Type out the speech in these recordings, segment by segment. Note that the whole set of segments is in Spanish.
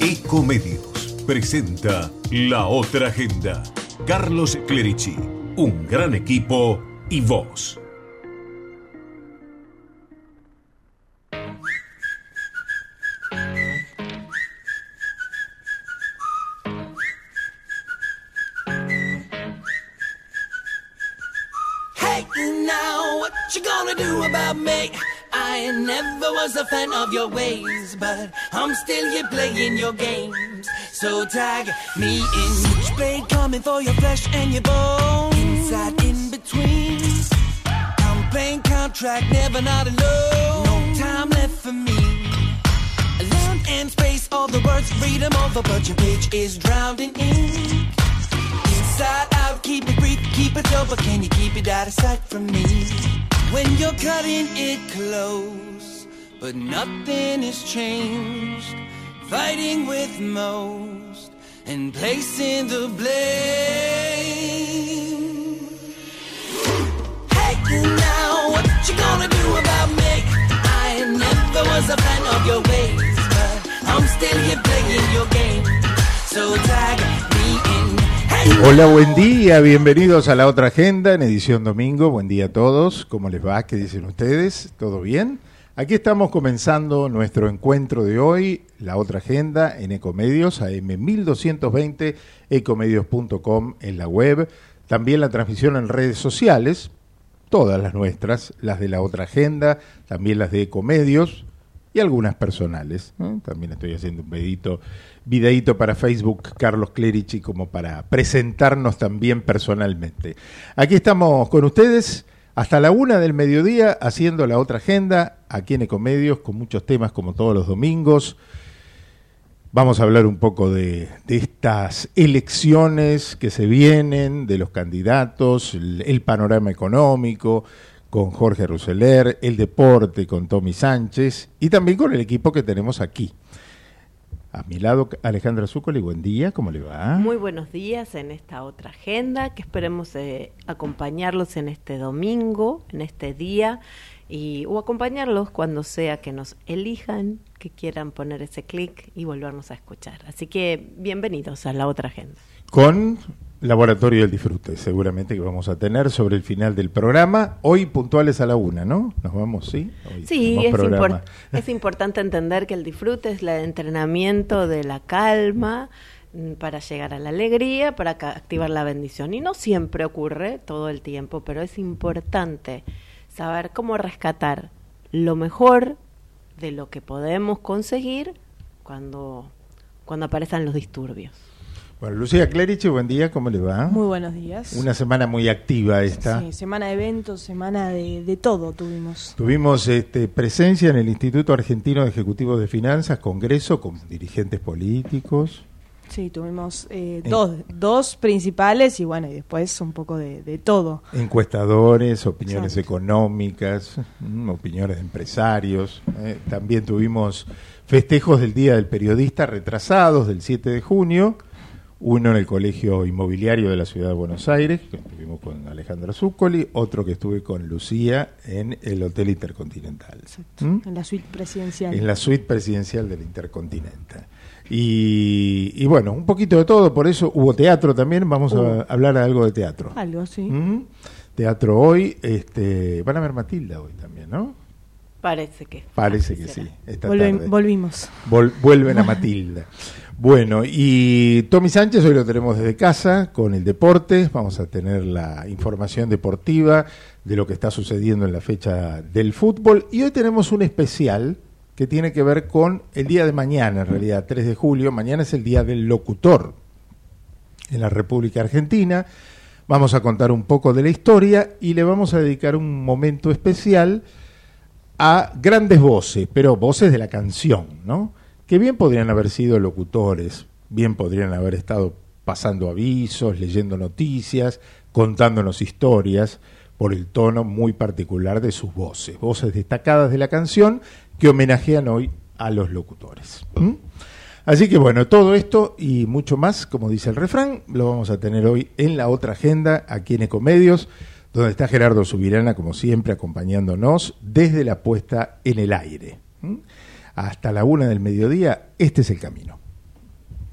Ecomedios presenta La Otra Agenda. Carlos Clerici, un gran equipo y vos. Still here playing your games. So tag me in. Switchblade coming for your flesh and your bones. Inside, in between. I'm playing contract, never not alone. No time left for me. Land and space, all the words, read over, but your page is drowned in. Inside out, keep it brief, keep it over. Can you keep it out of sight from me? When you're cutting it close, but nothing has changed. Fighting with most and placing the blame. Hey, now what you gonna do about me? I never was a fan of your ways, but I'm still here playing your game. So tag me in. Hola, buen día, bienvenidos a la otra agenda en edición domingo. Buen día a todos, ¿cómo les va? ¿Qué dicen ustedes? ¿Todo bien? Aquí estamos comenzando nuestro encuentro de hoy, la otra agenda en Ecomedios, AM 1220, ecomedios.com en la web, también la transmisión en redes sociales, todas las nuestras, las de la otra agenda, también las de Ecomedios y algunas personales. ¿eh? También estoy haciendo un videito, videíto para Facebook, Carlos Clerici, como para presentarnos también personalmente. Aquí estamos con ustedes hasta la una del mediodía haciendo la otra agenda aquí en Ecomedios con muchos temas como todos los domingos. Vamos a hablar un poco de, estas elecciones que se vienen, de los candidatos, el, el panorama económico, con Jorge Rousseler, el deporte con Tommy Sánchez y también con el equipo que tenemos aquí. A mi lado, Alejandra Zúcoli, buen día, ¿cómo le va? Muy buenos días en esta otra agenda, que esperemos eh, acompañarlos en este domingo, en este día, y, o acompañarlos cuando sea que nos elijan, que quieran poner ese clic y volvernos a escuchar. Así que bienvenidos a la otra agenda. Con Laboratorio del Disfrute, seguramente que vamos a tener sobre el final del programa. Hoy puntuales a la una, ¿no? Nos vamos, ¿sí? Hoy Sí, es, es importante entender que el disfrute es el entrenamiento de la calma mm, para llegar a la alegría, para activar la bendición. Y no siempre ocurre todo el tiempo, pero es importante saber cómo rescatar lo mejor de lo que podemos conseguir cuando, cuando aparezcan los disturbios. Bueno, Lucía Clerici, buen día, ¿cómo le va? Muy buenos días. Una semana muy activa esta. Sí, semana de eventos, semana de, de todo tuvimos. Tuvimos este, presencia en el Instituto Argentino de Ejecutivos de Finanzas, congreso con dirigentes políticos. Sí, tuvimos eh, Eh. dos, dos principales y bueno, y después un poco de, de todo. encuestadores, opiniones Exacto. económicas, mm, opiniones de empresarios. eh. También tuvimos festejos del Día del Periodista retrasados del 7 de junio, uno en el Colegio Inmobiliario de la Ciudad de Buenos Aires, que estuvimos con Alejandra Zuccoli, otro que estuve con Lucía en el Hotel Intercontinental. ¿Mm? En la suite presidencial. En la suite presidencial del Intercontinental. Y, y bueno, un poquito de todo, por eso hubo teatro también, vamos a hablar algo de teatro. Algo, sí. ¿Mm? Teatro hoy, este, van a ver Matilda hoy también, ¿no? Parece que. Parece que será. sí, esta Volve- tarde. volvimos. Vol- vuelven a Matilda. Bueno, y Tommy Sánchez hoy lo tenemos desde casa con el deporte. Vamos a tener la información deportiva de lo que está sucediendo en la fecha del fútbol. Y hoy tenemos un especial que tiene que ver con el día de mañana, en realidad, 3 de julio. Mañana es el día del locutor en la República Argentina. Vamos a contar un poco de la historia y le vamos a dedicar un momento especial a grandes voces, pero voces de la canción, ¿no? Que bien podrían haber sido locutores, bien podrían haber estado pasando avisos, leyendo noticias, contándonos historias, por el tono muy particular de sus voces, voces destacadas de la canción que homenajean hoy a los locutores. Así que bueno, todo esto y mucho más, como dice el refrán, lo vamos a tener hoy en la otra agenda, aquí en Ecomedios, donde está Gerardo Subirana, como siempre, acompañándonos desde la puesta en el aire. ¿Mm? Hasta la una del mediodía, este es el camino.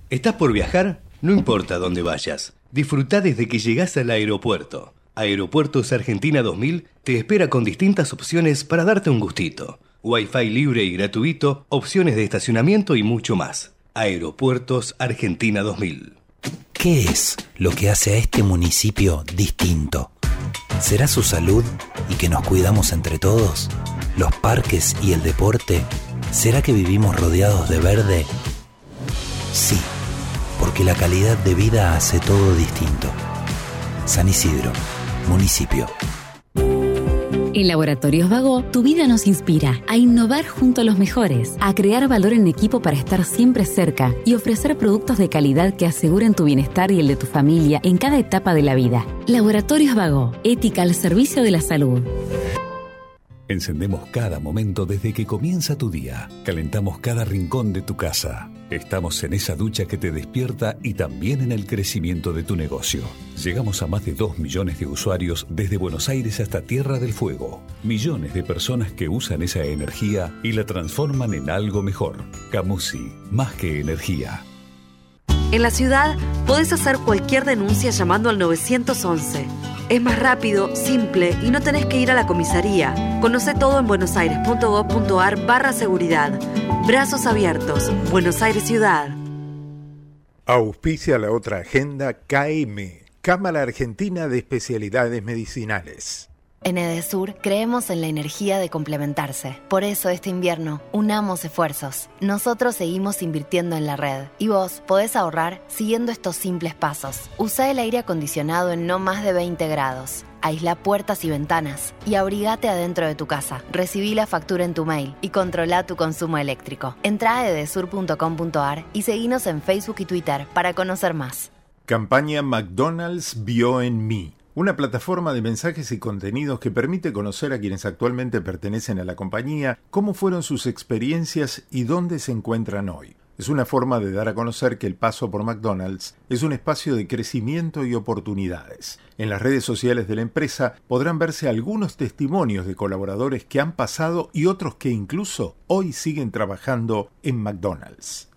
¿Estás por viajar? No importa dónde vayas. Disfruta desde que llegás al aeropuerto. Aeropuertos Argentina 2000 te espera con distintas opciones para darte un gustito. Wi-Fi libre y gratuito, opciones de estacionamiento y mucho más. Aeropuertos Argentina 2000. ¿Qué es lo que hace a este municipio distinto? ¿Será su salud y que nos cuidamos entre todos? ¿Los parques y el deporte? ¿Será que vivimos rodeados de verde? Sí, porque la calidad de vida hace todo distinto. San Isidro, municipio. En Laboratorios Vago, tu vida nos inspira a innovar junto a los mejores, a crear valor en equipo para estar siempre cerca y ofrecer productos de calidad que aseguren tu bienestar y el de tu familia en cada etapa de la vida. Laboratorios Vago, ética al servicio de la salud. Encendemos cada momento desde que comienza tu día. Calentamos cada rincón de tu casa. Estamos en esa ducha que te despierta y también en el crecimiento de tu negocio. Llegamos a más de 2 millones de usuarios desde Buenos Aires hasta Tierra del Fuego. Millones de personas que usan esa energía y la transforman en algo mejor. Camusi, más que energía. En la ciudad podés hacer cualquier denuncia llamando al 911. Es más rápido, simple y no tenés que ir a la comisaría. Conoce todo en buenosaires.gov.ar barra seguridad. Brazos abiertos. Buenos Aires Ciudad. Auspicia la otra agenda KM, Cámara Argentina de Especialidades Medicinales. En Edesur creemos en la energía de complementarse. Por eso este invierno unamos esfuerzos. Nosotros seguimos invirtiendo en la red y vos podés ahorrar siguiendo estos simples pasos. Usa el aire acondicionado en no más de 20 grados. Aísla puertas y ventanas y abrigate adentro de tu casa. Recibí la factura en tu mail y controla tu consumo eléctrico. Entra a edesur.com.ar y seguinos en Facebook y Twitter para conocer más. Campaña McDonald's vio en mí. Una plataforma de mensajes y contenidos que permite conocer a quienes actualmente pertenecen a la compañía, cómo fueron sus experiencias y dónde se encuentran hoy. Es una forma de dar a conocer que el paso por McDonald's es un espacio de crecimiento y oportunidades. En las redes sociales de la empresa podrán verse algunos testimonios de colaboradores que han pasado y otros que incluso hoy siguen trabajando en McDonald's.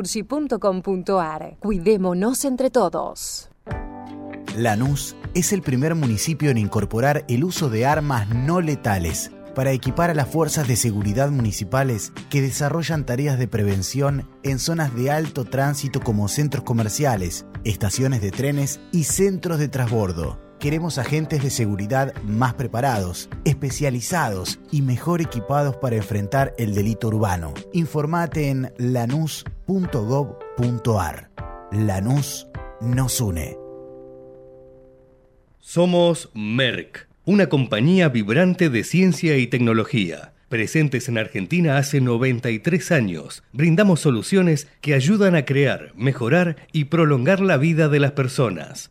naturgy.com.ar. Cuidémonos entre todos. Lanús es el primer municipio en incorporar el uso de armas no letales para equipar a las fuerzas de seguridad municipales que desarrollan tareas de prevención en zonas de alto tránsito como centros comerciales, estaciones de trenes y centros de transbordo. Queremos agentes de seguridad más preparados, especializados y mejor equipados para enfrentar el delito urbano. Informate en lanús.gov.ar. Lanús nos une. Somos Merck, una compañía vibrante de ciencia y tecnología. Presentes en Argentina hace 93 años, brindamos soluciones que ayudan a crear, mejorar y prolongar la vida de las personas.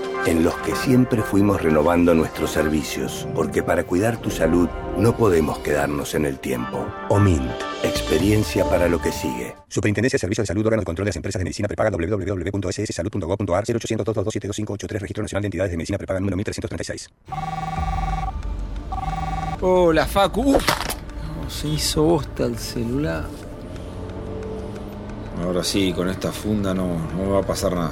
en los que siempre fuimos renovando nuestros servicios, porque para cuidar tu salud no podemos quedarnos en el tiempo. OMINT, experiencia para lo que sigue. Superintendencia de Servicios de Salud, órgano de control de las empresas de medicina prepaga www.sssalud.gov.ar 0800-227-2583, Registro Nacional de Entidades de Medicina Prepaga número 1336. Hola, Facu. Uf, se hizo bosta el celular. Ahora sí, con esta funda no, no me va a pasar nada.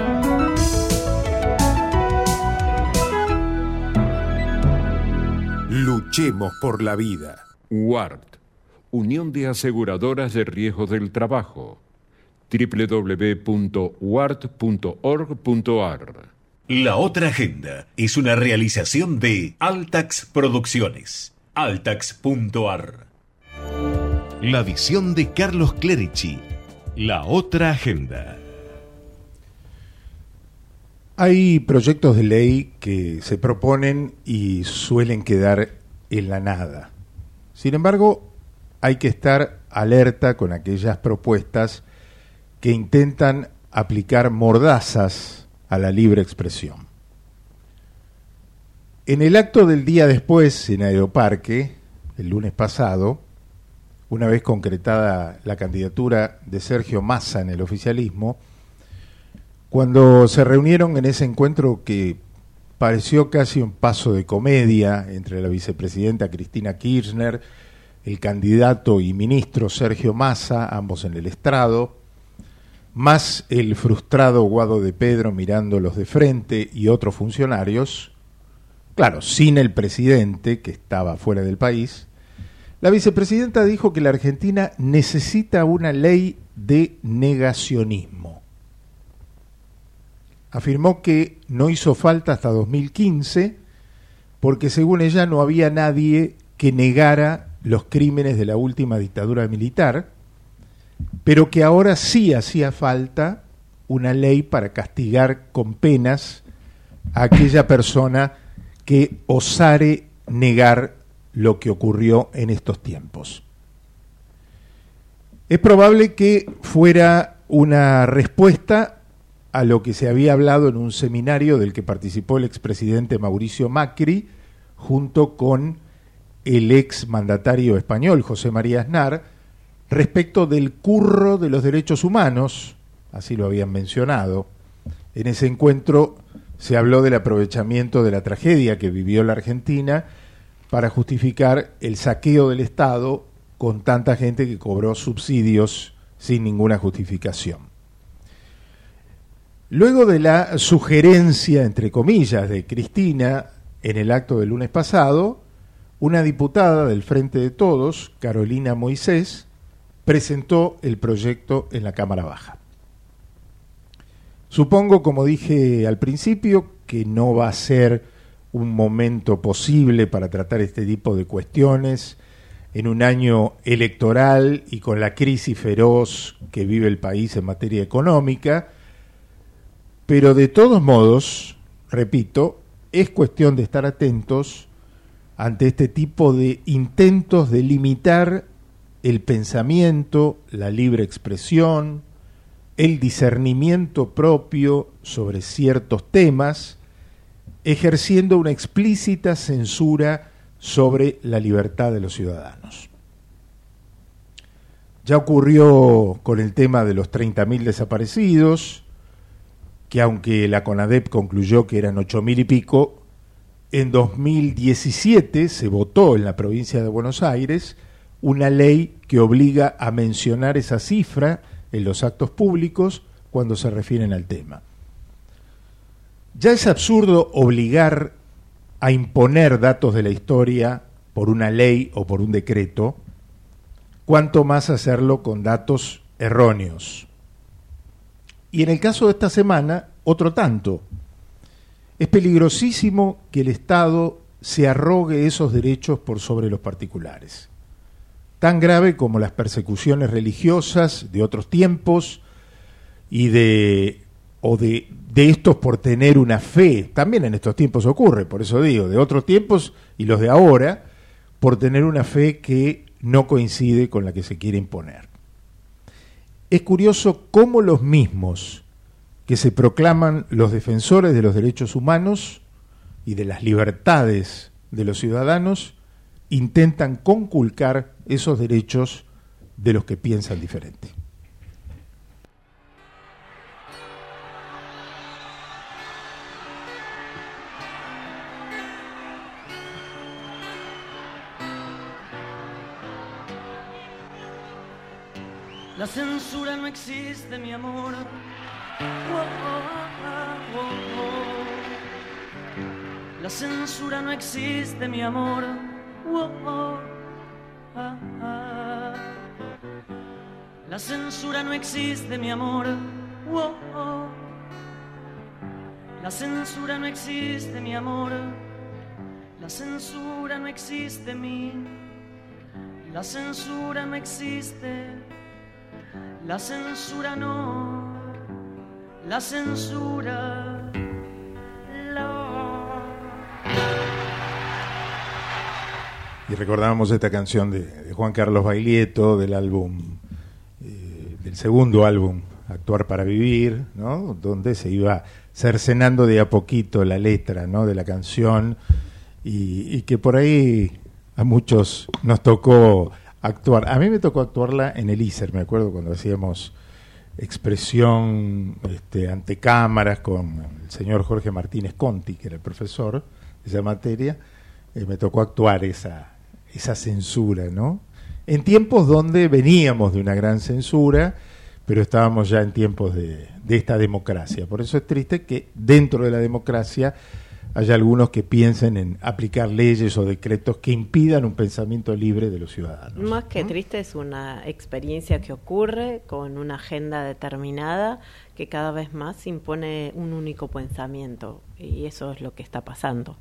Luchemos por la vida. WART, Unión de Aseguradoras de Riesgo del Trabajo. www.wart.org.ar La otra agenda es una realización de Altax Producciones. Altax.ar La visión de Carlos Clerici. La otra agenda. Hay proyectos de ley que se proponen y suelen quedar en la nada. Sin embargo, hay que estar alerta con aquellas propuestas que intentan aplicar mordazas a la libre expresión. En el acto del día después en Aeroparque, el lunes pasado, una vez concretada la candidatura de Sergio Massa en el oficialismo, cuando se reunieron en ese encuentro que pareció casi un paso de comedia entre la vicepresidenta Cristina Kirchner, el candidato y ministro Sergio Massa, ambos en el estrado, más el frustrado Guado de Pedro mirándolos de frente y otros funcionarios, claro, sin el presidente que estaba fuera del país, la vicepresidenta dijo que la Argentina necesita una ley de negacionismo afirmó que no hizo falta hasta 2015 porque según ella no había nadie que negara los crímenes de la última dictadura militar, pero que ahora sí hacía falta una ley para castigar con penas a aquella persona que osare negar lo que ocurrió en estos tiempos. Es probable que fuera una respuesta a lo que se había hablado en un seminario del que participó el expresidente Mauricio Macri junto con el ex mandatario español José María Aznar respecto del curro de los derechos humanos, así lo habían mencionado. En ese encuentro se habló del aprovechamiento de la tragedia que vivió la Argentina para justificar el saqueo del Estado con tanta gente que cobró subsidios sin ninguna justificación. Luego de la sugerencia, entre comillas, de Cristina en el acto del lunes pasado, una diputada del Frente de Todos, Carolina Moisés, presentó el proyecto en la Cámara Baja. Supongo, como dije al principio, que no va a ser un momento posible para tratar este tipo de cuestiones en un año electoral y con la crisis feroz que vive el país en materia económica, pero de todos modos, repito, es cuestión de estar atentos ante este tipo de intentos de limitar el pensamiento, la libre expresión, el discernimiento propio sobre ciertos temas, ejerciendo una explícita censura sobre la libertad de los ciudadanos. Ya ocurrió con el tema de los 30.000 desaparecidos, que aunque la CONADEP concluyó que eran ocho mil y pico, en 2017 se votó en la provincia de Buenos Aires una ley que obliga a mencionar esa cifra en los actos públicos cuando se refieren al tema. Ya es absurdo obligar a imponer datos de la historia por una ley o por un decreto, cuanto más hacerlo con datos erróneos. Y en el caso de esta semana, otro tanto. Es peligrosísimo que el Estado se arrogue esos derechos por sobre los particulares. Tan grave como las persecuciones religiosas de otros tiempos y de o de, de estos por tener una fe, también en estos tiempos ocurre, por eso digo, de otros tiempos y los de ahora, por tener una fe que no coincide con la que se quiere imponer. Es curioso cómo los mismos que se proclaman los defensores de los derechos humanos y de las libertades de los ciudadanos intentan conculcar esos derechos de los que piensan diferente. La censura no existe, mi amor. La censura no existe, mi amor. La censura no existe, mi amor. La censura no existe, mi amor. La censura no existe, mi. La censura no existe. La censura no, la censura. Y recordábamos esta canción de, Juan Carlos Baglietto del álbum, eh, del segundo álbum, Actuar para Vivir, ¿no? donde se iba cercenando de a poquito la letra ¿no? de la canción y, y que por ahí a muchos nos tocó actuar. A mí me tocó actuarla en el ISER, me acuerdo cuando hacíamos expresión este, ante cámaras con el señor Jorge Martínez Conti, que era el profesor de esa materia, eh, me tocó actuar esa, esa censura, ¿no? En tiempos donde veníamos de una gran censura, pero estábamos ya en tiempos de, de esta democracia. Por eso es triste que dentro de la democracia hay algunos que piensen en aplicar leyes o decretos que impidan un pensamiento libre de los ciudadanos. Más que triste es una experiencia que ocurre con una agenda determinada que cada vez más impone un único pensamiento y eso es lo que está pasando.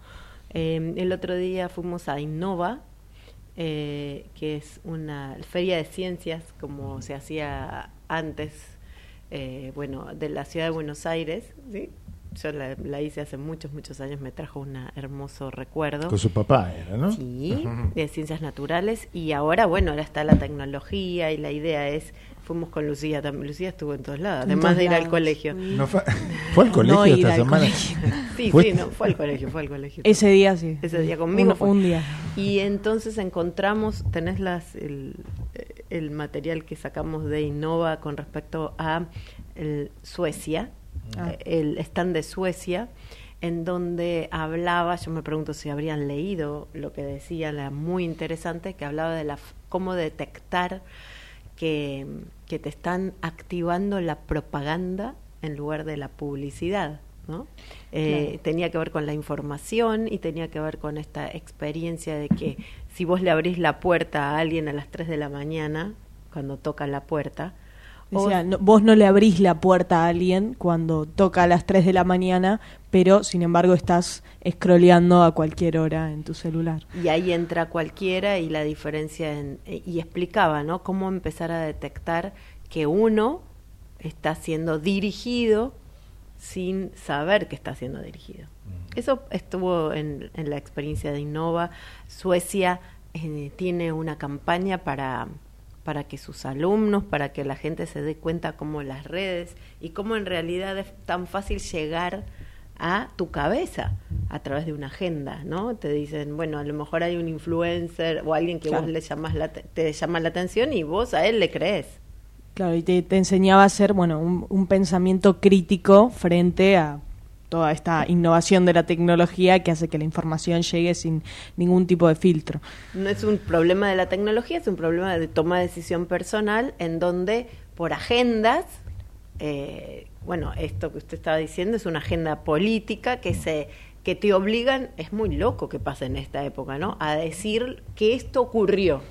Eh, el otro día fuimos a Innova, eh, que es una feria de ciencias como se hacía antes, eh, bueno, de la ciudad de Buenos Aires, ¿sí? Yo la, hice hace muchos, muchos años, me trajo un hermoso recuerdo. Con su papá era, ¿no? Sí, de ciencias naturales. Y ahora, bueno, ahora está la tecnología y la idea es, fuimos con Lucía también, Lucía estuvo en todos lados, además de ir al colegio. No fue, al colegio esta semana? Sí, sí, no, fue al colegio, fue al colegio. Ese día sí. Ese día conmigo un, día. Y entonces encontramos, tenés las, el, el material que sacamos de Innova con respecto a el Suecia, Ah. el stand de Suecia, en donde hablaba, yo me pregunto si habrían leído lo que decía, era muy interesante, que hablaba de la, cómo detectar que, que te están activando la propaganda en lugar de la publicidad. ¿no? Eh, tenía que ver con la información y tenía que ver con esta experiencia de que si vos le abrís la puerta a alguien a las 3 de la mañana, cuando toca la puerta, o sea, vos no le abrís la puerta a alguien cuando toca a las 3 de la mañana, pero sin embargo estás scrolleando a cualquier hora en tu celular. Y ahí entra cualquiera y la diferencia en, y explicaba, ¿no? Cómo empezar a detectar que uno está siendo dirigido sin saber que está siendo dirigido. Mm. Eso estuvo en, la experiencia de Innova. Suecia eh, tiene una campaña para para que sus alumnos, para que la gente se dé cuenta cómo las redes y cómo en realidad es tan fácil llegar a tu cabeza a través de una agenda, ¿no? Te dicen, bueno, a lo mejor hay un influencer o alguien que vos le llamas la, te llama la atención y vos a él le crees. Claro, y te, enseñaba a hacer, bueno, un pensamiento crítico frente a toda esta innovación de la tecnología que hace que la información llegue sin ningún tipo de filtro. No es un problema de la tecnología, es un problema de toma de decisión personal en donde por agendas, eh, bueno, esto que usted estaba diciendo es una agenda política que se que te obligan, es muy loco que pase en esta época, ¿no? A decir que esto ocurrió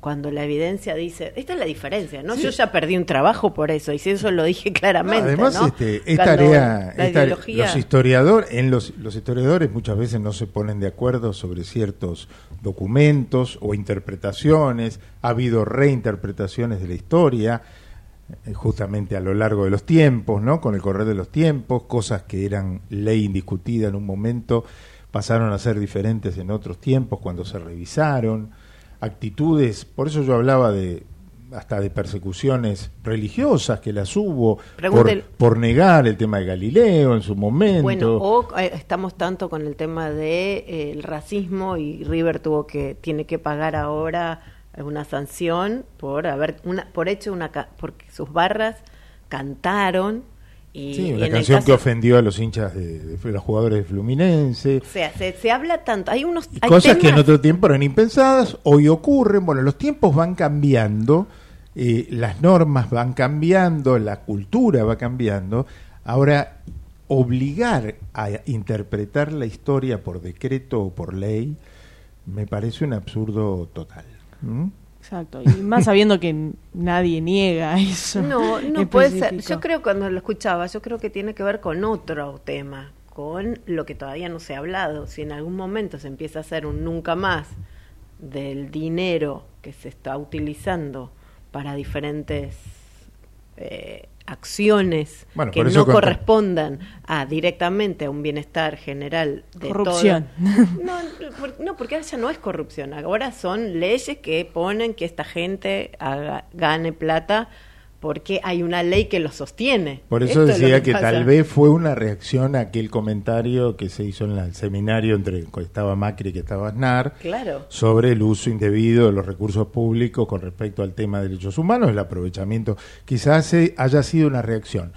cuando la evidencia dice, esta es la diferencia, ¿no? Yo ya perdí un trabajo por eso, y si eso lo dije claramente. además, este, es tarea, los historiadores, en los, los historiadores muchas veces no se ponen de acuerdo sobre ciertos documentos o interpretaciones, ha habido reinterpretaciones de la historia. eh, justamente a lo largo de los tiempos, ¿no? Con el correr de los tiempos, cosas que eran ley indiscutida en un momento pasaron a ser diferentes en otros tiempos cuando se revisaron, actitudes, por eso yo hablaba de hasta de persecuciones religiosas que las hubo por, por, negar el tema de Galileo en su momento. Bueno, o eh, estamos tanto con el tema del de, eh, racismo y River tuvo que tiene que pagar ahora una sanción por haber una por hecho una porque sus barras cantaron y, sí, una canción que ofendió a los hinchas de, los jugadores de Fluminense. O sea, se, habla tanto. Hay unos cosas que en otro tiempo eran impensadas, hoy ocurren. Bueno, los tiempos van cambiando, eh, las normas van cambiando, la cultura va cambiando. Ahora, obligar a interpretar la historia por decreto o por ley me parece un absurdo total. Exacto, y más sabiendo que nadie niega eso. No, no puede ser. Yo creo cuando lo escuchaba, yo creo que tiene que ver con otro tema, con lo que todavía no se ha hablado. Si en algún momento se empieza a hacer un nunca más del dinero que se está utilizando para diferentes eh, acciones que no correspondan a directamente a un bienestar general de corrupción. No, no, porque ahora ya no es corrupción, ahora son leyes que ponen que esta gente gane plata porque hay una ley que lo sostiene. Por eso decía que, tal vez fue una reacción a aquel comentario que se hizo en el seminario entre que estaba Macri y que estaba Aznar sobre el uso indebido de los recursos públicos con respecto al tema de derechos humanos, el aprovechamiento. Quizás haya sido una reacción.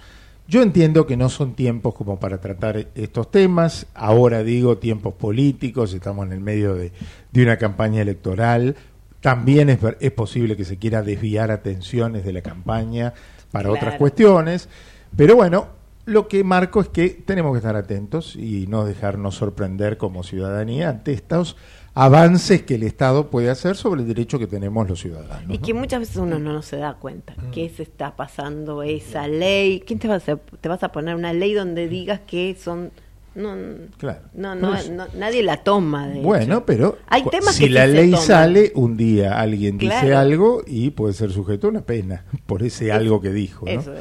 Yo entiendo que no son tiempos como para tratar estos temas. Ahora digo tiempos políticos, estamos en el medio de, de una campaña electoral también es, es posible que se quiera desviar atenciones de la campaña para otras cuestiones, pero bueno, lo que marco es que tenemos que estar atentos y no dejarnos sorprender como ciudadanía ante estos avances que el Estado puede hacer sobre el derecho que tenemos los ciudadanos. Y que muchas veces uno no se da cuenta mm. que se está pasando esa ley. ¿Quién te va a hacer? te vas a poner una ley donde digas que son no, claro. no, no, nadie la toma. De bueno, pero si la ley sale, un día alguien dice algo y puede ser sujeto a una pena por ese algo que dijo. Eso es,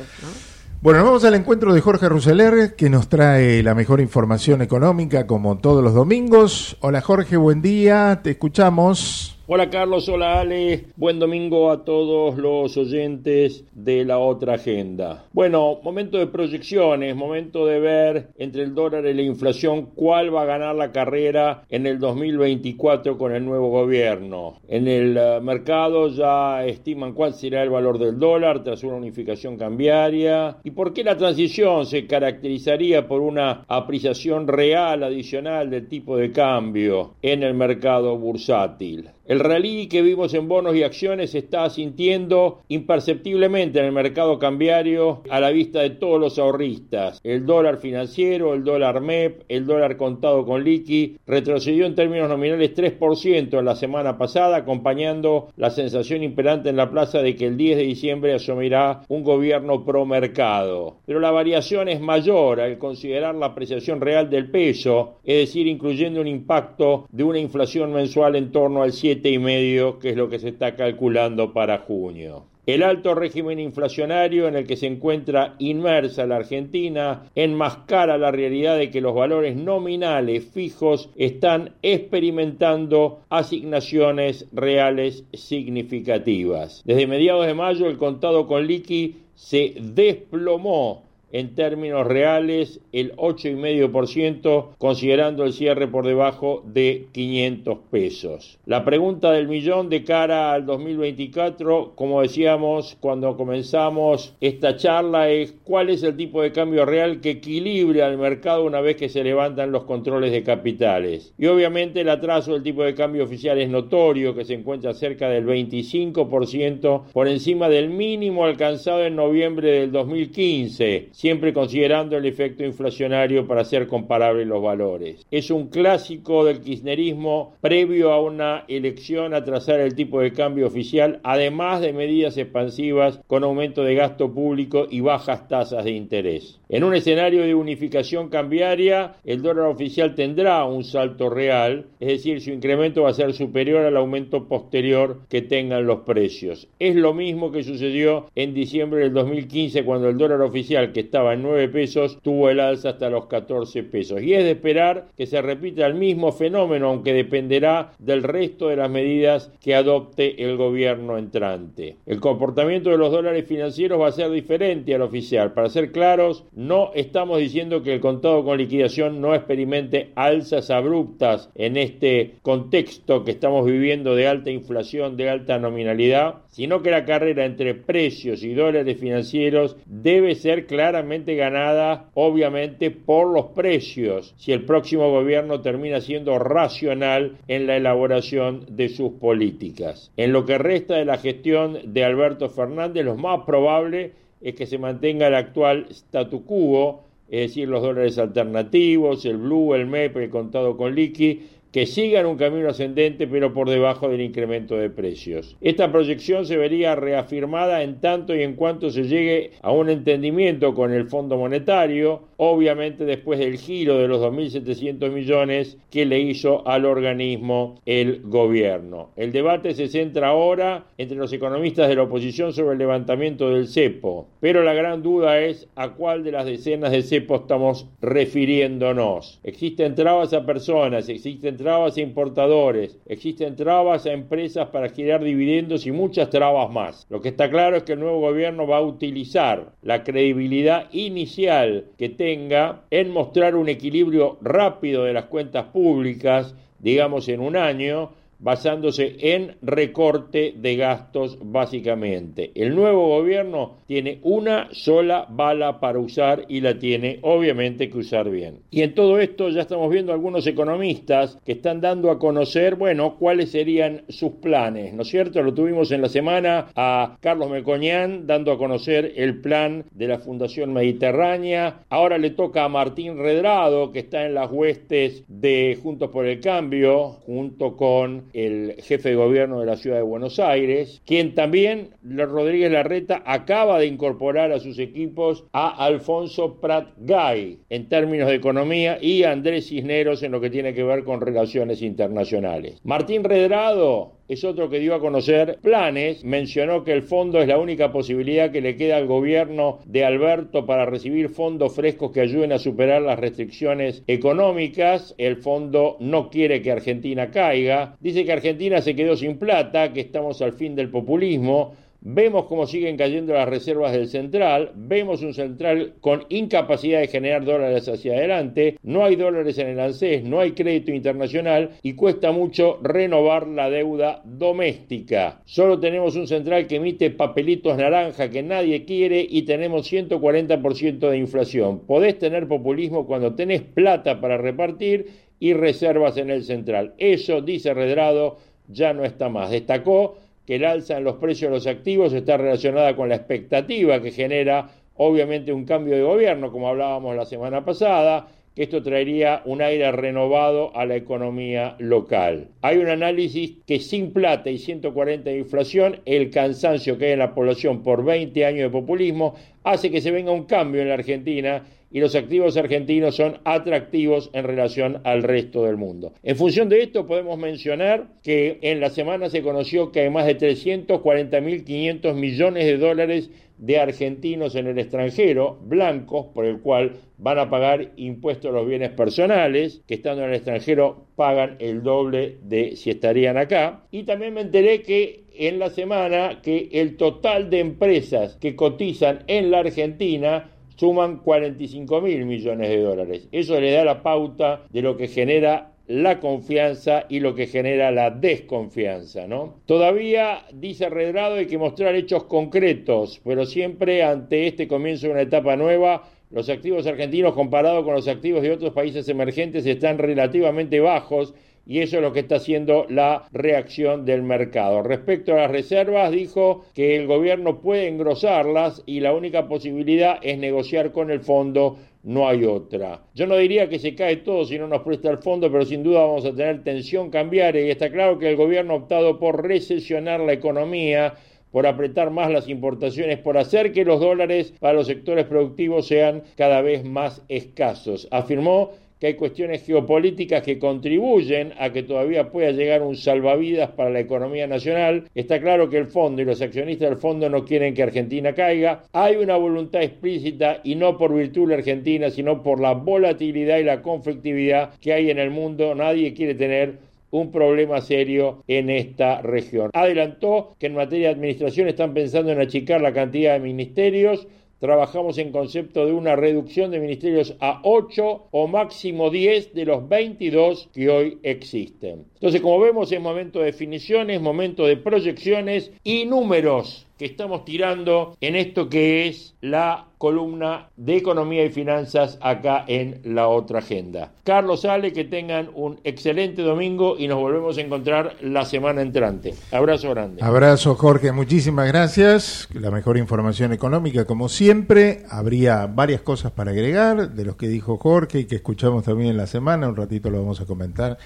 Bueno, vamos al encuentro de Jorge Ruseler, que nos trae la mejor información económica como todos los domingos. Hola Jorge, buen día, te escuchamos. Hola Carlos, hola Ale, buen domingo a todos los oyentes de la otra agenda. Bueno, momento de proyecciones, momento de ver entre el dólar y la inflación cuál va a ganar la carrera en el 2024 con el nuevo gobierno. En el eh, mercado ya estiman cuál será el valor del dólar tras una unificación cambiaria y por qué la transición se caracterizaría por una apreciación real adicional del tipo de cambio en el mercado bursátil. El rally que vimos en bonos y acciones se está sintiendo imperceptiblemente en el mercado cambiario a la vista de todos los ahorristas. El dólar financiero, el dólar MEP, el dólar contado con liqui retrocedió en términos nominales 3% en la semana pasada, acompañando la sensación imperante en la plaza de que el 10 de diciembre asumirá un gobierno pro mercado. Pero la variación es mayor al considerar la apreciación real del peso, es decir, incluyendo un impacto de una inflación mensual en torno al 7 y medio, que es lo que se está calculando para junio. El alto régimen inflacionario en el que se encuentra inmersa la Argentina enmascara la realidad de que los valores nominales fijos están experimentando asignaciones reales significativas. Desde mediados de mayo el contado con liqui se desplomó en términos reales el 8,5%, considerando el cierre por debajo de 500 pesos. La pregunta del millón de cara al 2024, como decíamos cuando comenzamos esta charla, es cuál es el tipo de cambio real que equilibra al mercado una vez que se levantan los controles de capitales. Y obviamente el atraso del tipo de cambio oficial es notorio, que se encuentra cerca del 25% por encima del mínimo alcanzado en noviembre del 2015 siempre considerando el efecto inflacionario para hacer comparables los valores. Es un clásico del kirchnerismo previo a una elección a trazar el tipo de cambio oficial, además de medidas expansivas con aumento de gasto público y bajas tasas de interés. En un escenario de unificación cambiaria, el dólar oficial tendrá un salto real, es decir, su incremento va a ser superior al aumento posterior que tengan los precios. Es lo mismo que sucedió en diciembre del 2015 cuando el dólar oficial que estaba en 9 pesos tuvo el alza hasta los 14 pesos. Y es de esperar que se repita el mismo fenómeno, aunque dependerá del resto de las medidas que adopte el gobierno entrante. El comportamiento de los dólares financieros va a ser diferente al oficial. Para ser claros, no estamos diciendo que el contado con liquidación no experimente alzas abruptas en este contexto que estamos viviendo de alta inflación, de alta nominalidad, sino que la carrera entre precios y dólares financieros debe ser claramente ganada, obviamente, por los precios, si el próximo gobierno termina siendo racional en la elaboración de sus políticas. En lo que resta de la gestión de Alberto Fernández, lo más probable es que se mantenga el actual statu quo, es decir, los dólares alternativos, el blue, el MEP, el contado con liqui, que sigan un camino ascendente pero por debajo del incremento de precios. Esta proyección se vería reafirmada en tanto y en cuanto se llegue a un entendimiento con el Fondo Monetario, obviamente después del giro de los 2.700 millones que le hizo al organismo el gobierno. El debate se centra ahora entre los economistas de la oposición sobre el levantamiento del cepo, pero la gran duda es a cuál de las decenas de cepos estamos refiriéndonos. Existen trabas a personas, existen trabas a importadores, existen trabas a empresas para girar dividendos y muchas trabas más. Lo que está claro es que el nuevo gobierno va a utilizar la credibilidad inicial que tenga en mostrar un equilibrio rápido de las cuentas públicas, digamos en un año, basándose en recorte de gastos básicamente. El nuevo gobierno tiene una sola bala para usar y la tiene obviamente que usar bien. Y en todo esto ya estamos viendo algunos economistas que están dando a conocer, bueno, cuáles serían sus planes, ¿no es cierto? Lo tuvimos en la semana a Carlos Mecoñán dando a conocer el plan de la Fundación Mediterránea. Ahora le toca a Martín Redrado, que está en las huestes de Juntos por el Cambio, junto con el jefe de gobierno de la ciudad de Buenos Aires, quien también, Rodríguez Larreta, acaba de incorporar a sus equipos a Alfonso Prat Gay en términos de economía y a Andrés Cisneros en lo que tiene que ver con relaciones internacionales. Martín Redrado es otro que dio a conocer planes, mencionó que el fondo es la única posibilidad que le queda al gobierno de Alberto para recibir fondos frescos que ayuden a superar las restricciones económicas. El fondo no quiere que Argentina caiga. Dice que Argentina se quedó sin plata, que estamos al fin del populismo. Vemos cómo siguen cayendo las reservas del central, vemos un central con incapacidad de generar dólares hacia adelante, no hay dólares en el ANSES, no hay crédito internacional y cuesta mucho renovar la deuda doméstica. Solo tenemos un central que emite papelitos naranja que nadie quiere y tenemos 140% de inflación. Podés tener populismo cuando tenés plata para repartir y reservas en el central. Eso, dice Redrado, ya no está más. Destacó que el alza en los precios de los activos está relacionada con la expectativa que genera obviamente un cambio de gobierno, como hablábamos la semana pasada, que esto traería un aire renovado a la economía local. Hay un análisis que sin plata y 140 de inflación, el cansancio que hay en la población por 20 años de populismo, hace que se venga un cambio en la Argentina y los activos argentinos son atractivos en relación al resto del mundo. En función de esto podemos mencionar que en la semana se conoció que hay más de 340.500 millones de dólares de argentinos en el extranjero, blancos, por el cual van a pagar impuestos a los bienes personales, que estando en el extranjero pagan el doble de si estarían acá. Y también me enteré que en la semana que el total de empresas que cotizan en la Argentina suman 45 mil millones de dólares. Eso le da la pauta de lo que genera la confianza y lo que genera la desconfianza, ¿no? Todavía, dice Redrado, hay que mostrar hechos concretos, pero siempre ante este comienzo de una etapa nueva, los activos argentinos comparados con los activos de otros países emergentes están relativamente bajos y eso es lo que está haciendo la reacción del mercado. Respecto a las reservas, dijo que el gobierno puede engrosarlas y la única posibilidad es negociar con el fondo no hay otra. Yo no diría que se cae todo si no nos presta el fondo, pero sin duda vamos a tener tensión cambiaria y está claro que el gobierno ha optado por recesionar la economía por apretar más las importaciones, por hacer que los dólares para los sectores productivos sean cada vez más escasos. Afirmó que hay cuestiones geopolíticas que contribuyen a que todavía pueda llegar un salvavidas para la economía nacional. Está claro que el fondo y los accionistas del fondo no quieren que Argentina caiga. Hay una voluntad explícita y no por virtud de Argentina, sino por la volatilidad y la conflictividad que hay en el mundo. Nadie quiere tener un problema serio en esta región. Adelantó que en materia de administración están pensando en achicar la cantidad de ministerios trabajamos en concepto de una reducción de ministerios a 8 o máximo 10 de los 22 que hoy existen. Entonces, como vemos, es momento de definiciones, momento de proyecciones y números que estamos tirando en esto que es la columna de economía y finanzas acá en la otra agenda. Carlos Ale, que tengan un excelente domingo y nos volvemos a encontrar la semana entrante. Abrazo grande. Abrazo Jorge, muchísimas gracias. La mejor información económica como siempre. Habría varias cosas para agregar de los que dijo Jorge y que escuchamos también en la semana. Un ratito lo vamos a comentar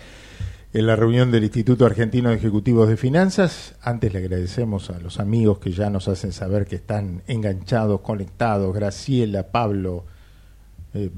en la reunión del Instituto Argentino de Ejecutivos de Finanzas. Antes le agradecemos a los amigos que ya nos hacen saber que están enganchados, conectados. Graciela, Pablo, eh,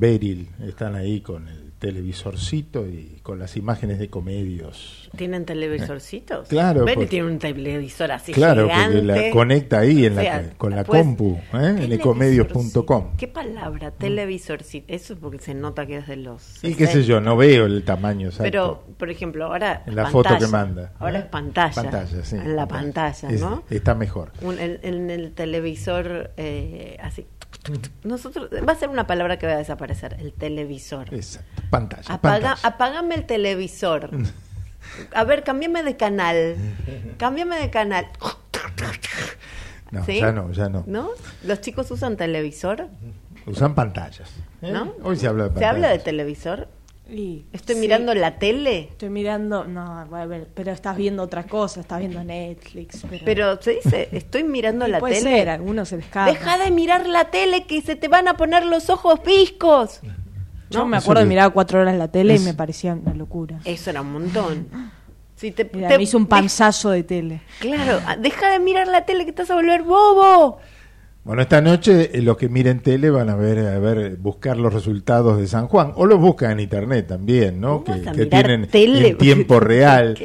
están ahí con el televisorcito y con las imágenes de comedios. ¿Tienen televisorcitos? Claro. Beril tiene un televisor así Claro, gigante. porque la conecta ahí en O sea, la, con la pues, compu, ¿eh? en ecomedios.com. ¿Qué palabra? Televisorcito. Eso es porque se nota que es de los. Y qué sé yo, no veo el tamaño exacto. Pero, por ejemplo, ahora. En la pantalla. foto que manda. Ahora es pantalla. Pantalla, sí. En la pantalla, Es- ¿no? está mejor. Un- en, en el televisor, eh, así. Nosotros, va a ser una palabra que va a desaparecer, el televisor. Exacto. Pantalla. Apaga, pantalla. apágame el televisor. A ver, cámbiame de canal. Cámbiame de canal. No, ¿Sí? ya no, ya no. ¿No? ¿Los chicos usan televisor? Usan pantallas. ¿eh? ¿No? Hoy se habla de ¿Se pantallas. habla de televisor? Y- ¿Estoy sí. mirando la tele? Estoy mirando, no, a ver, pero estás viendo otra cosa, estás viendo Netflix. Pero, Pero se dice, estoy mirando la puede tele. ser, algunos se les escapa. Deja de mirar la tele que se te van a poner los ojos viscos. Yo ¿No? me acuerdo de mirar cuatro horas la tele es- y me parecía una locura. Eso era un montón. Si te, Mira, te- me hizo un panzazo de tele. Claro, ah, deja de mirar la tele que estás a volver bobo. Bueno, esta noche eh, los que miren tele van a ver, a ver, buscar los resultados de San Juan, o los buscan en internet también, ¿no? Que, tienen tele? en tiempo real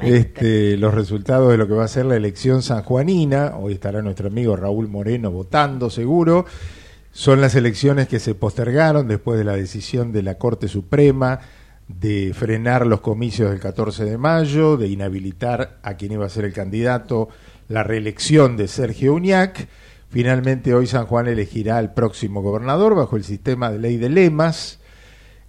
este, los resultados de lo que va a ser la elección sanjuanina. Hoy estará nuestro amigo Raúl Moreno votando, seguro. Son las elecciones que se postergaron después de la decisión de la Corte Suprema de frenar los comicios del 14 de mayo, de inhabilitar a quien iba a ser el candidato, la reelección de Sergio Uñac. Finalmente hoy San Juan elegirá al próximo gobernador bajo el sistema de ley de lemas.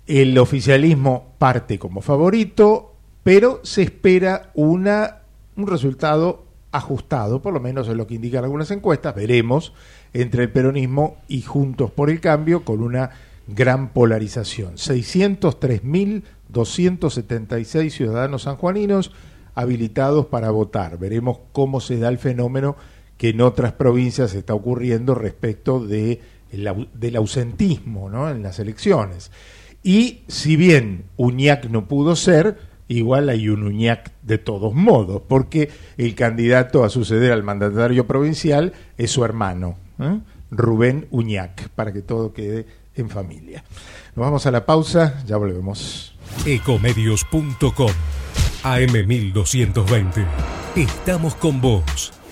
El oficialismo parte como favorito, pero se espera una, un resultado ajustado, por lo menos es lo que indican algunas encuestas, veremos, entre el peronismo y Juntos por el Cambio, con una gran polarización. 603.276 ciudadanos sanjuaninos habilitados para votar. Veremos cómo se da el fenómeno que en otras provincias está ocurriendo respecto de del ausentismo ¿no? en las elecciones. Y si bien Uñac no pudo ser, igual hay un Uñac de todos modos, porque el candidato a suceder al mandatario provincial es su hermano, ¿eh? Rubén Uñac, para que todo quede en familia. Nos vamos a la pausa, ya volvemos. Ecomedios.com AM1220. Estamos con vos.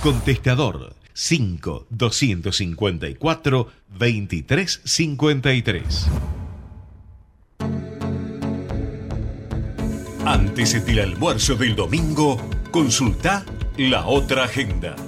Contestador 5 254 2353. Antes del almuerzo del domingo, consulta la otra agenda.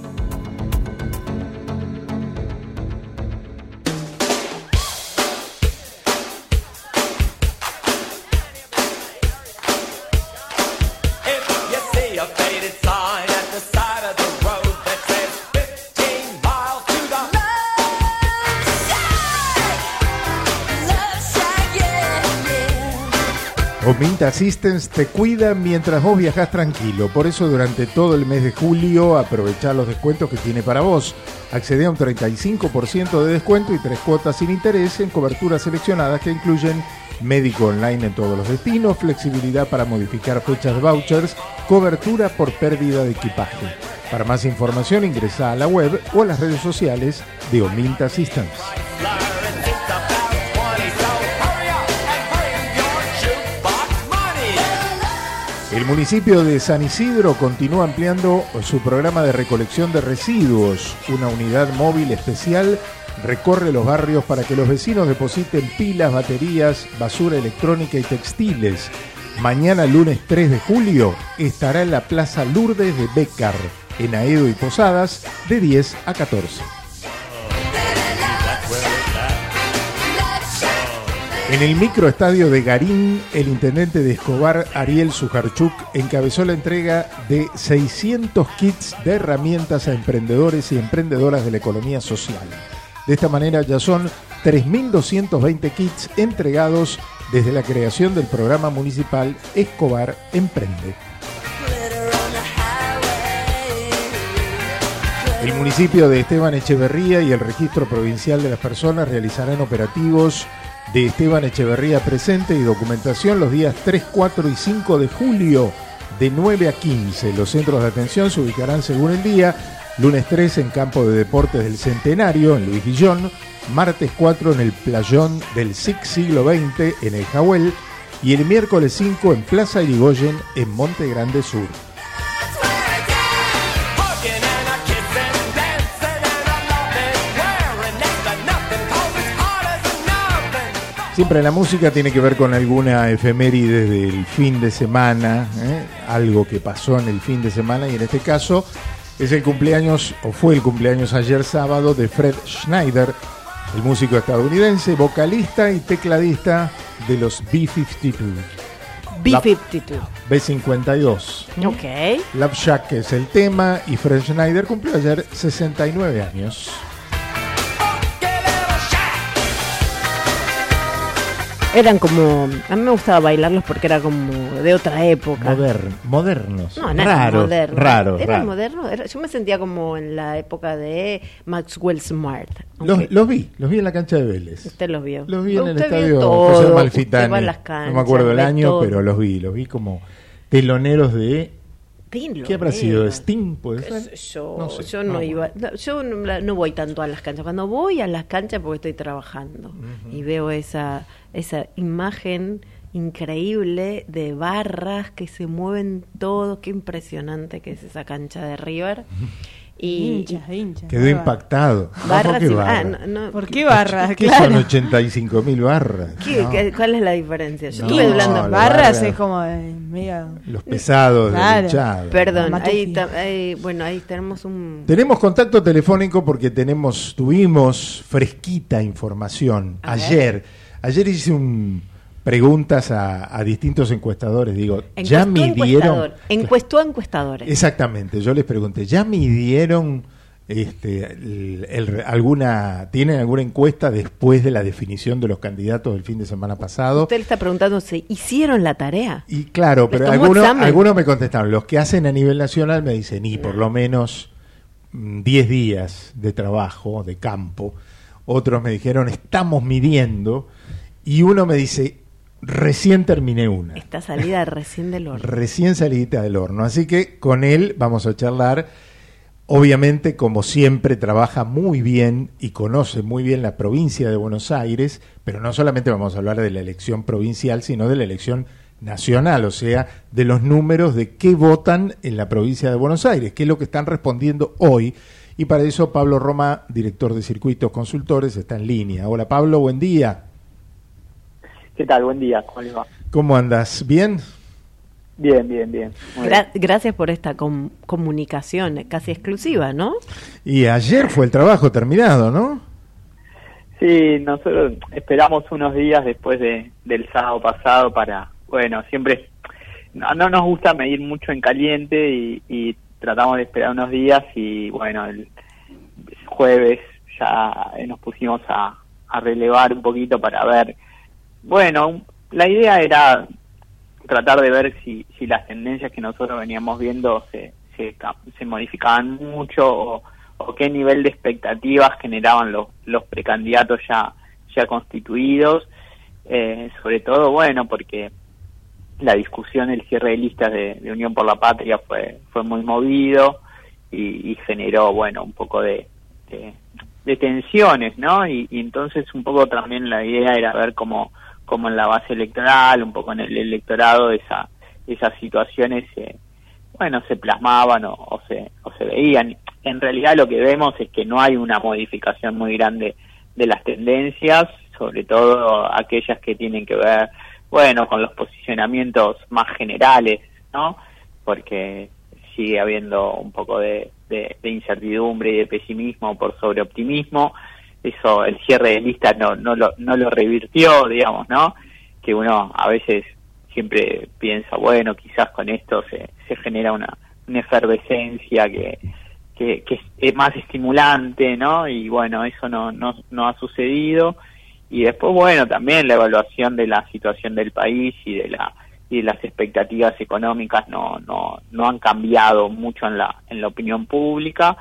Minta Assistance te cuida mientras vos viajás tranquilo. Por eso durante todo el mes de julio aprovechá los descuentos que tiene para vos. Accede a un 35% de descuento y tres cuotas sin interés en coberturas seleccionadas que incluyen médico online en todos los destinos, flexibilidad para modificar fechas de vouchers, cobertura por pérdida de equipaje. Para más información ingresa a la web o a las redes sociales de Ominta Assistance. El municipio de San Isidro continúa ampliando su programa de recolección de residuos. Una unidad móvil especial recorre los barrios para que los vecinos depositen pilas, baterías, basura electrónica y textiles. Mañana, lunes 3 de julio, estará en la Plaza Lourdes de Bécar, en Aedo y Posadas, de 10 a 14. En el microestadio de Garín, el intendente de Escobar, Ariel Sujarchuk, encabezó la entrega de 600 kits de herramientas a emprendedores y emprendedoras de la economía social. De esta manera ya son 3.220 kits entregados desde la creación del programa municipal Escobar Emprende. El municipio de Esteban Echeverría y el Registro Provincial de las Personas realizarán operativos de Esteban Echeverría presente y documentación los días 3, 4 y 5 de julio de 9 a 15. Los centros de atención se ubicarán según el día, lunes 3 en Campo de Deportes del Centenario en Luis Guillón, martes 4 en el Playón del SIC siglo XX en el Jahuel y el miércoles 5 en Plaza Irigoyen en Monte Grande Sur. Siempre la música tiene que ver con alguna efeméride del fin de semana, ¿eh? algo que pasó en el fin de semana y en este caso es el cumpleaños, o fue el cumpleaños ayer sábado, de Fred Schneider, el músico estadounidense, vocalista y tecladista de los B-52. B-52. B-52. Ok. Love Shack es el tema y Fred Schneider cumplió ayer 69 años. Eran como. A mí me gustaba bailarlos porque era como de otra época. Modern, modernos. No, no raros, moderno. modernos. Era- yo me sentía como en la época de Maxwell Smart. Los, los vi, los vi en la cancha de Vélez. Usted los vio. Los vi en el estadio todo, José Malfitani. no me acuerdo el año, todo. pero los vi. Los vi como teloneros de. ¿Qué habrá sido? ¿Sting? ¿Puede Yo No sé, yo no, no, iba, no, yo no, voy tanto a las canchas. Cuando voy a las canchas porque estoy trabajando y veo esa esa imagen increíble de barras que se mueven todos, qué impresionante que es esa cancha de River. Y, Hinchas, hinchas. Quedó impactado. Barras ¿Cómo que y- barra? ah, no, no. ¿Por qué barras? ¿Qué Claro. son 85 mil barras? ¿Qué- No, qué- ¿Cuál es la diferencia? Yo No, estuve hablando la Barras barra- es como eh, medio... Los pesados Claro. hinchado. Perdón, ahí, ta- ahí- bueno, ahí tenemos un... Tenemos contacto telefónico porque tenemos, tuvimos fresquita información A ver. ayer. Ayer hice un preguntas a, a distintos encuestadores. Digo, ya Encuestó midieron. encuestador, Encuestó a encuestadores. Exactamente, yo les pregunté, ¿ya midieron este, el- el- alguna, tienen alguna encuesta después de la definición de los candidatos del fin de semana pasado? Usted le está preguntando si hicieron la tarea. Y claro, ¿Les pero algunos, algunos me contestaron, los que hacen a nivel nacional me dicen, y por lo menos mm, 10 días de trabajo, de campo. Otros me dijeron, estamos midiendo. Y uno me dice, recién terminé una. Está salida recién del horno. Recién salidita del horno. Así que con él vamos a charlar. Obviamente, como siempre, trabaja muy bien y conoce muy bien la provincia de Buenos Aires, pero no solamente vamos a hablar de la elección provincial, sino de la elección nacional, o sea, de los números de qué votan en la provincia de Buenos Aires, qué es lo que están respondiendo hoy. Y para eso Pablo Roma, director de Circuitos Consultores, está en línea. Hola Pablo, buen día. ¿Qué tal? Buen día. ¿Cómo les va? ¿Cómo andas? ¿Bien? Bien, bien, bien. gracias por esta comunicación casi exclusiva, ¿no? Y ayer fue el trabajo terminado, ¿no? Sí, nosotros esperamos unos días después de, del sábado pasado para, bueno, siempre no, nos gusta medir mucho en caliente y, tratamos de esperar unos días y bueno, el jueves ya nos pusimos a, a relevar un poquito para ver, bueno, la idea era tratar de ver si, si las tendencias que nosotros veníamos viendo se, se, modificaban mucho o, qué nivel de expectativas generaban los, los precandidatos ya, ya constituidos. Eh, sobre todo, bueno, porque la discusión, el cierre de listas de, Unión por la Patria fue, fue muy movido y, generó, bueno, un poco de, de, tensiones, ¿no? y, entonces un poco también la idea era ver cómo como en la base electoral, un poco en el electorado, esa, esas situaciones, eh, bueno, se plasmaban o, se, o se veían. En realidad lo que vemos es que no hay una modificación muy grande de las tendencias, sobre todo aquellas que tienen que ver, bueno, con los posicionamientos más generales, ¿no? Porque sigue habiendo un poco de, incertidumbre y de pesimismo por sobreoptimismo eso el cierre de lista no, no, lo, no lo revirtió, digamos, ¿no? Que uno a veces siempre piensa, bueno, quizás con esto se, se genera una, una efervescencia que, que, es más estimulante, ¿no? Y bueno, eso no, no, no ha sucedido. Y después, bueno, también la evaluación de la situación del país y de la y de las expectativas económicas no, no, no han cambiado mucho en la, en la opinión pública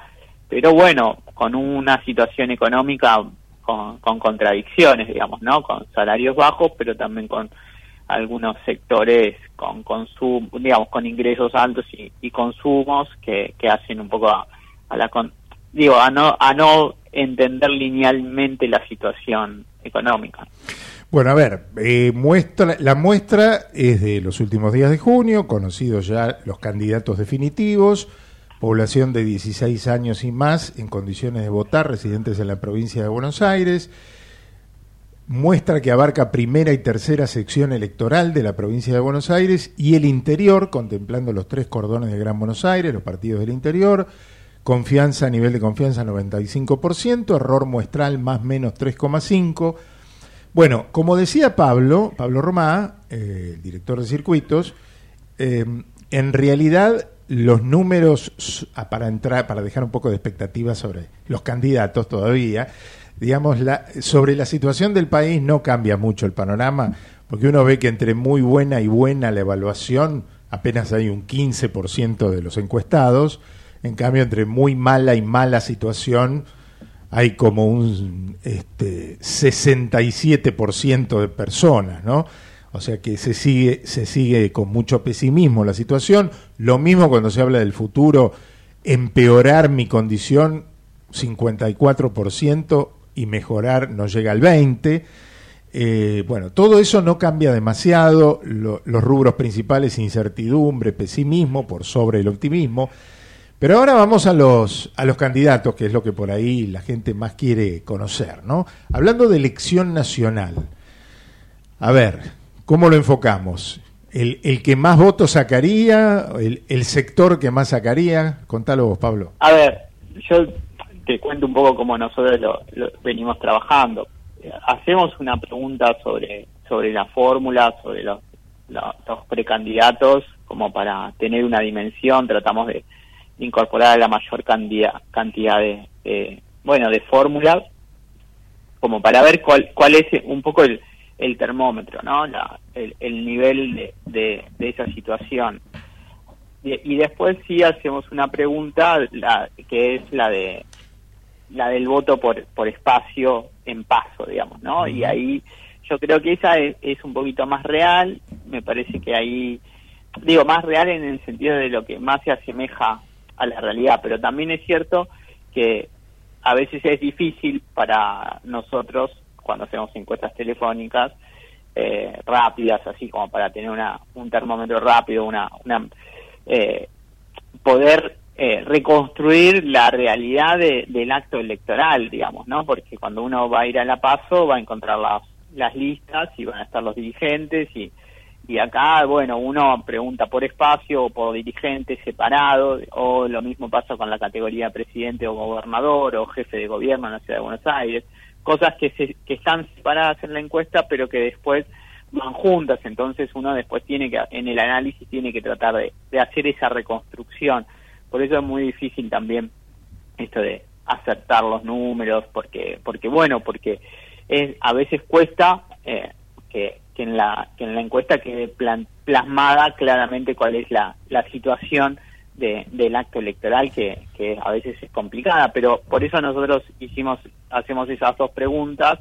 pero bueno, con una situación económica con, contradicciones, digamos, ¿no? Con salarios bajos, pero también con algunos sectores con consumo, digamos, con ingresos altos y, consumos que, que, hacen un poco a, la digo, a no a no entender linealmente la situación económica. Bueno, a ver, eh, muestra, la muestra es de los últimos días de junio, conocidos ya los candidatos definitivos población de 16 años y más en condiciones de votar, residentes en la provincia de Buenos Aires, muestra que abarca primera y tercera sección electoral de la provincia de Buenos Aires y el interior, contemplando los tres cordones de Gran Buenos Aires, los partidos del interior, confianza, nivel de confianza 95%, error muestral más menos 3,5%. Bueno, como decía Pablo, Pablo Romá, eh, el director de circuitos, eh, en realidad los números ah, para entrar, para dejar un poco de expectativa sobre los candidatos todavía, digamos, la, sobre la situación del país no cambia mucho el panorama, porque uno ve que entre muy buena y buena la evaluación apenas hay un 15% de los encuestados, en cambio entre muy mala y mala situación hay como un este, 67% de personas, ¿no? O sea que se sigue, se sigue con mucho pesimismo la situación. Lo mismo cuando se habla del futuro, empeorar mi condición 54% y mejorar no llega al 20%. Eh, bueno, todo eso no cambia demasiado. los rubros principales, incertidumbre, pesimismo por sobre el optimismo. Pero ahora vamos a los, a los candidatos, que es lo que por ahí la gente más quiere conocer, ¿no? Hablando de elección nacional. A ver, ¿Cómo lo enfocamos? ¿El, el que más votos sacaría? El, ¿El sector que más sacaría? Contalo vos, Pablo. A ver, yo te cuento un poco cómo nosotros lo, venimos trabajando. Hacemos una pregunta sobre, sobre la fórmula, sobre los, los, precandidatos, como para tener una dimensión, tratamos de, incorporar la mayor cantidad, cantidad de, bueno, de fórmulas, como para ver cuál, cuál es un poco el, el termómetro, ¿no? La, el, nivel de, de, esa situación. Y, después sí hacemos una pregunta, la, que es la de la del voto por, por espacio en paso, digamos, ¿no? Y ahí yo creo que esa es, un poquito más real, me parece que ahí, digo, más real en el sentido de lo que más se asemeja a la realidad, pero también es cierto que a veces es difícil para nosotros cuando hacemos encuestas telefónicas eh, rápidas, así como para tener una, un termómetro rápido, una, una eh, poder eh, reconstruir la realidad del acto electoral, digamos, ¿no? Porque cuando uno va a ir a la paso va a encontrar las, las listas y van a estar los dirigentes y, Y acá, bueno, uno pregunta por espacio o por dirigente separado, o lo mismo pasa con la categoría presidente o gobernador o jefe de gobierno en la ciudad de Buenos Aires. Cosas que, se, que están separadas en la encuesta, pero que después van juntas, entonces uno después tiene que, en el análisis tiene que tratar de, hacer esa reconstrucción. Por eso es muy difícil también esto de acertar los números, porque, porque bueno, porque es, a veces cuesta eh, que, que, en la, que en la encuesta quede plan, plasmada claramente cuál es la, la situación de, del acto electoral, que, que a veces es complicada, pero por eso nosotros hicimos, hacemos esas dos preguntas.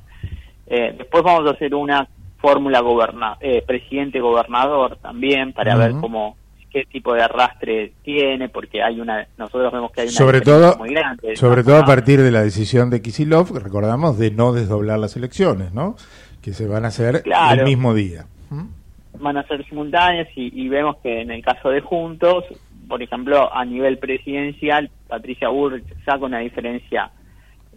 Eh, después vamos a hacer una fórmula goberna, eh, presidente-gobernador también para ver cómo qué tipo de arrastre tiene, porque hay una, nosotros vemos que hay una sobre todo, muy grande. Sobre todo a partir de la decisión de Kisilov, recordamos, de no desdoblar las elecciones, ¿no? Que se van a hacer Claro. el mismo día. van a ser simultáneas y, y vemos que en el caso de Juntos, por ejemplo, a nivel presidencial, Patricia Bullrich saca una diferencia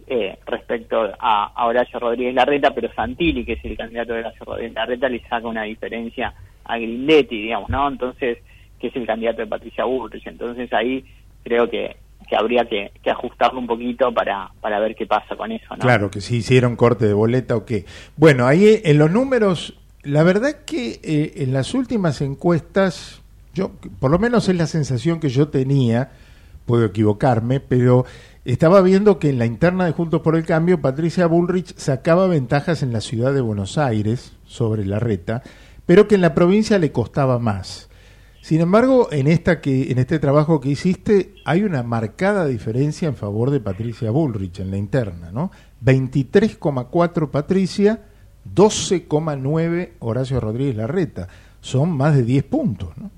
eh, respecto a, a Horacio Rodríguez Larreta, pero Santilli, que es el candidato de Horacio Rodríguez Larreta, le saca una diferencia a Grindetti, digamos, ¿no? Entonces, que es el candidato de Patricia Bullrich. Entonces ahí creo que, que habría que, que ajustarlo un poquito para, para ver qué pasa con eso, ¿no? Claro, que si hicieron corte de boleta o qué. Bueno, ahí eh, en los números, la verdad que eh, en las últimas encuestas, yo, por lo menos es la sensación que yo tenía, puedo equivocarme, pero estaba viendo que en la interna de Juntos por el Cambio, Patricia Bullrich sacaba ventajas en la ciudad de Buenos Aires sobre la reta, pero que en la provincia le costaba más. Sin embargo, en esta que en este trabajo que hiciste hay una marcada diferencia en favor de Patricia Bullrich en la interna, ¿no? 23,4 Patricia, 12,9 Horacio Rodríguez Larreta. Son más de 10 puntos, ¿no?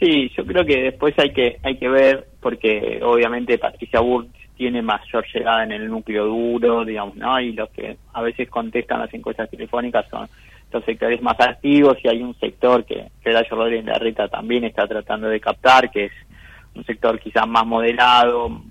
Sí, yo creo que después hay que hay que ver porque obviamente Patricia Bullrich tiene mayor llegada en el núcleo duro, digamos, ¿no? Y los que a veces contestan las encuestas telefónicas son los sectores más activos y hay un sector que, que Rodríguez Larreta también está tratando de captar, que es un sector quizás más moderado,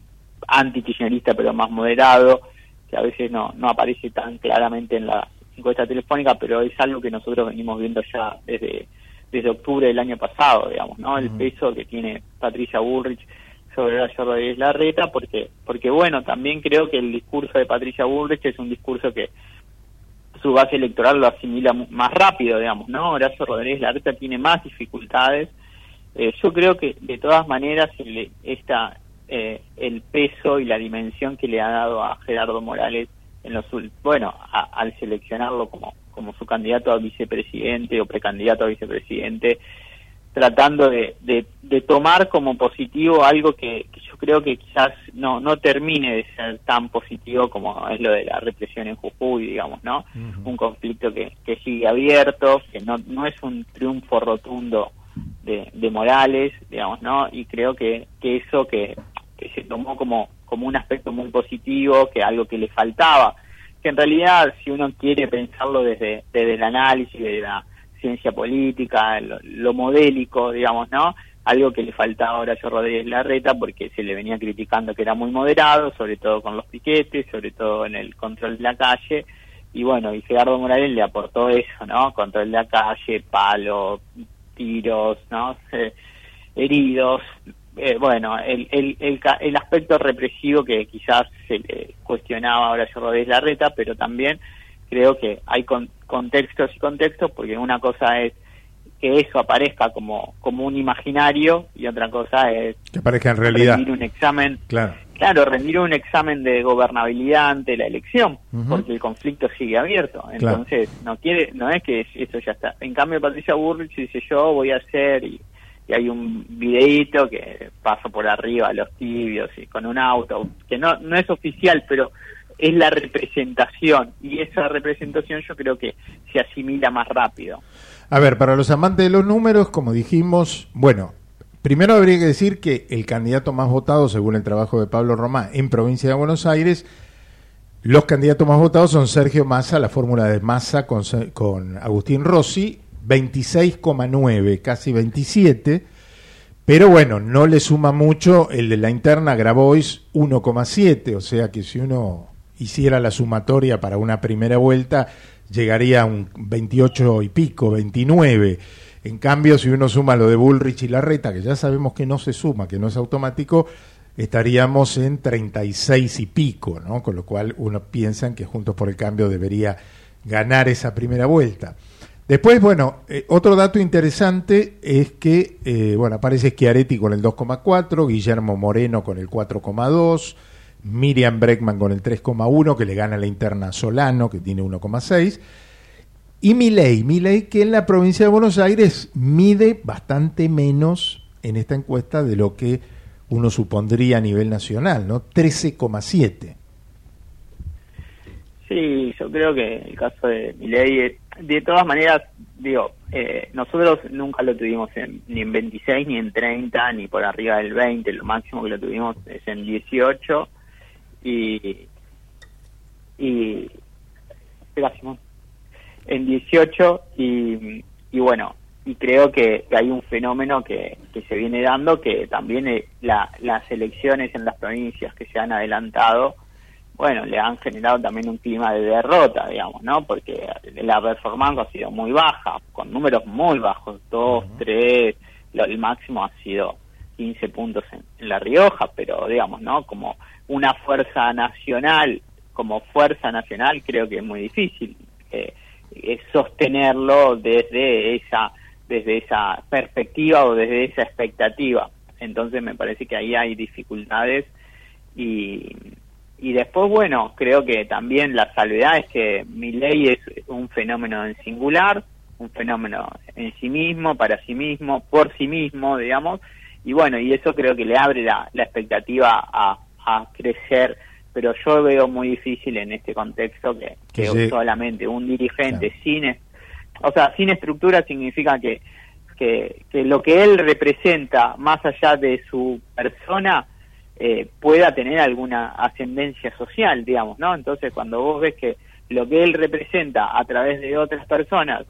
anti-kirchnerista pero más moderado, que a veces no, no aparece tan claramente en la encuesta telefónica, pero es algo que nosotros venimos viendo ya desde desde octubre del año pasado, digamos, ¿no? El peso que tiene Patricia Bullrich sobre Horacio Rodríguez Larreta, porque, porque bueno, también creo que el discurso de Patricia Bullrich es un discurso que su base electoral lo asimila más rápido, digamos, ¿no? Horacio Rodríguez Larreta tiene más dificultades. Eh, yo creo que de todas maneras el, esta, eh, el peso y la dimensión que le ha dado a Gerardo Morales en los bueno, a- al seleccionarlo como, como su candidato a vicepresidente o precandidato a vicepresidente, tratando de, de, de tomar como positivo algo que, que yo creo que quizás no, no termine de ser tan positivo como es lo de la represión en Jujuy, digamos, ¿no? Un conflicto que, que sigue abierto, que no, no es un triunfo rotundo de, de Morales, digamos, ¿no? Y creo que, que eso que, que se tomó como, como un aspecto muy positivo, que algo que le faltaba, que en realidad si uno quiere pensarlo desde, desde el análisis, de la ciencia política, lo, lo modélico, digamos, ¿no? Algo que le faltaba a Horacio Rodríguez Larreta porque se le venía criticando que era muy moderado, sobre todo con los piquetes, sobre todo en el control de la calle, y bueno, y Gerardo Morales le aportó eso, ¿no? Control de la calle, palo, tiros, ¿no? Heridos, eh, bueno, el, el, el, el aspecto represivo que quizás se le cuestionaba a Horacio Rodríguez Larreta, pero también creo que hay con- contextos y contextos, porque una cosa es que eso aparezca como, como un imaginario y otra cosa es Que parezca en realidad. rendir un examen, Claro. claro, rendir un examen de gobernabilidad ante la elección, porque el conflicto sigue abierto. Claro. Entonces, no quiere, no es que eso ya está. En cambio, Patricia Burrich dice yo voy a hacer y, y hay un videíto que pasa por arriba a los tibios y con un auto, que no, no es oficial, pero es la representación y esa representación yo creo que se asimila más rápido. A ver, para los amantes de los números, como dijimos, bueno, primero habría que decir que el candidato más votado, según el trabajo de Pablo Romá, en provincia de Buenos Aires, los candidatos más votados son Sergio Massa, la fórmula de Massa con, con Agustín Rossi, 26,9, casi 27. Pero bueno, no le suma mucho el de la interna Grabois 1,7, o sea que si uno hiciera la sumatoria para una primera vuelta, llegaría a un 28 y pico, 29. En cambio, si uno suma lo de Bullrich y Larreta, que ya sabemos que no se suma, que no es automático, estaríamos en 36 y pico, ¿no? Con lo cual uno piensa que Juntos por el Cambio debería ganar esa primera vuelta. Después, bueno, eh, otro dato interesante es que, eh, bueno, aparece Schiaretti con el 2,4, Guillermo Moreno con el 4,2, Miriam Breckman con el 3,1, que le gana la interna Solano, que tiene 1,6, y Milei, Milei que en la provincia de Buenos Aires mide bastante menos en esta encuesta de lo que uno supondría a nivel nacional, ¿no? 13,7. Sí, yo creo que el caso de Milei, de todas maneras, digo, eh, nosotros nunca lo tuvimos en, ni en 26, ni en 30, ni por arriba del 20, lo máximo que lo tuvimos es en 18 y y en 18 y, y bueno y creo que, hay un fenómeno que, que, se viene dando que también eh, la, las elecciones en las provincias que se han adelantado bueno le han generado también un clima de derrota digamos no porque la performance ha sido muy baja con números muy bajos 2, 3 el máximo ha sido 15 puntos en, en La Rioja pero digamos no como una fuerza nacional como fuerza nacional creo que es muy difícil eh, sostenerlo desde esa desde esa perspectiva o desde esa expectativa. Entonces me parece que ahí hay dificultades y y después bueno creo que también la salvedad es que mi ley es un fenómeno en singular un fenómeno en sí mismo para sí mismo por sí mismo digamos. Y bueno y eso creo que le abre la, la expectativa a a crecer, pero yo veo muy difícil en este contexto que, que solamente un dirigente sin, o sea, sin estructura significa que, que, que, lo que él representa, más allá de su persona, eh, pueda tener alguna ascendencia social, digamos, ¿no? Entonces, cuando vos ves que lo que él representa a través de otras personas